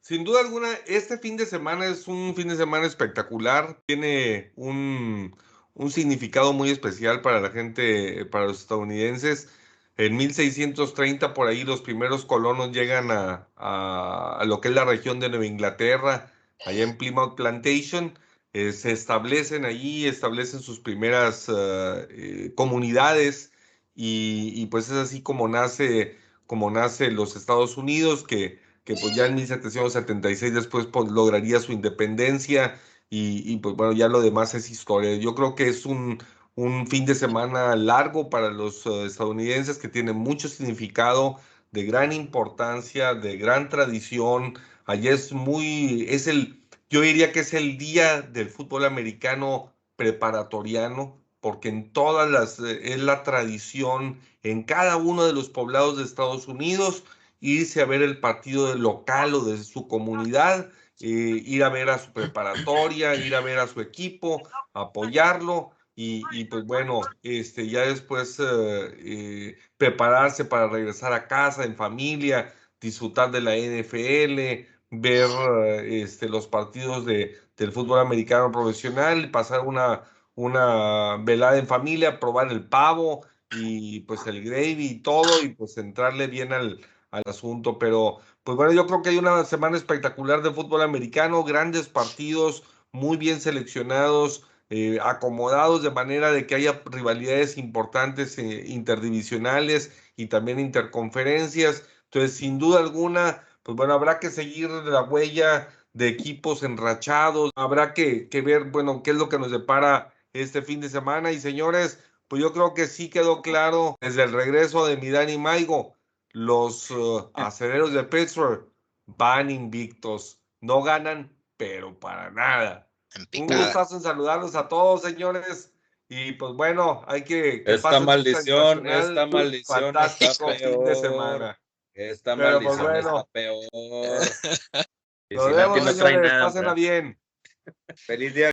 Sin duda alguna, este fin de semana es un fin de semana espectacular, tiene un, un significado muy especial para la gente, para los estadounidenses. En 1630 por ahí los primeros colonos llegan a, lo que es la región de Nueva Inglaterra, allá en Plymouth Plantation, eh, se establecen allí, establecen sus primeras eh, eh, comunidades y, pues es así como nace, como nace los Estados Unidos, que, que pues ya en 1776 después pues, lograría su independencia y, y pues bueno, ya lo demás es historia. Yo creo que es un, un fin de semana largo para los eh, estadounidenses que tiene mucho significado, de gran importancia, de gran tradición. Allí es muy, es el, yo diría que es el día del fútbol americano preparatoriano, porque en todas las, eh, es la tradición en cada uno de los poblados de Estados Unidos irse a ver el partido local o de su comunidad eh, ir a ver a su preparatoria, ir a ver a su equipo, apoyarlo y, pues bueno, este, ya después eh, prepararse para regresar a casa en familia, disfrutar de la NFL, ver eh, este, los partidos de, del fútbol americano profesional, pasar una, una velada en familia, probar el pavo y pues el gravy y todo y pues entrarle bien al, al asunto. Pero pues bueno, yo creo que hay una semana espectacular de fútbol americano, grandes partidos, muy bien seleccionados. Eh, acomodados de manera de que haya rivalidades importantes eh, interdivisionales y también interconferencias. Entonces, sin duda alguna, pues bueno, habrá que seguir la huella de equipos enrachados, habrá que, que ver, bueno, qué es lo que nos depara este fin de semana. Y señores, pues yo creo que sí quedó claro desde el regreso de Midani Maigo, los uh, aceleros de Pittsburgh van invictos, no ganan, pero para nada. Un gustazo en saludarlos a todos, señores. Y pues bueno, hay que. que Esta maldición, esta maldición Fantástico está fin de semana. Esta Pero, pues, maldición bueno. está peor. Y Nos si vemos, Nati no señores. nada, Pásenla bien. Feliz día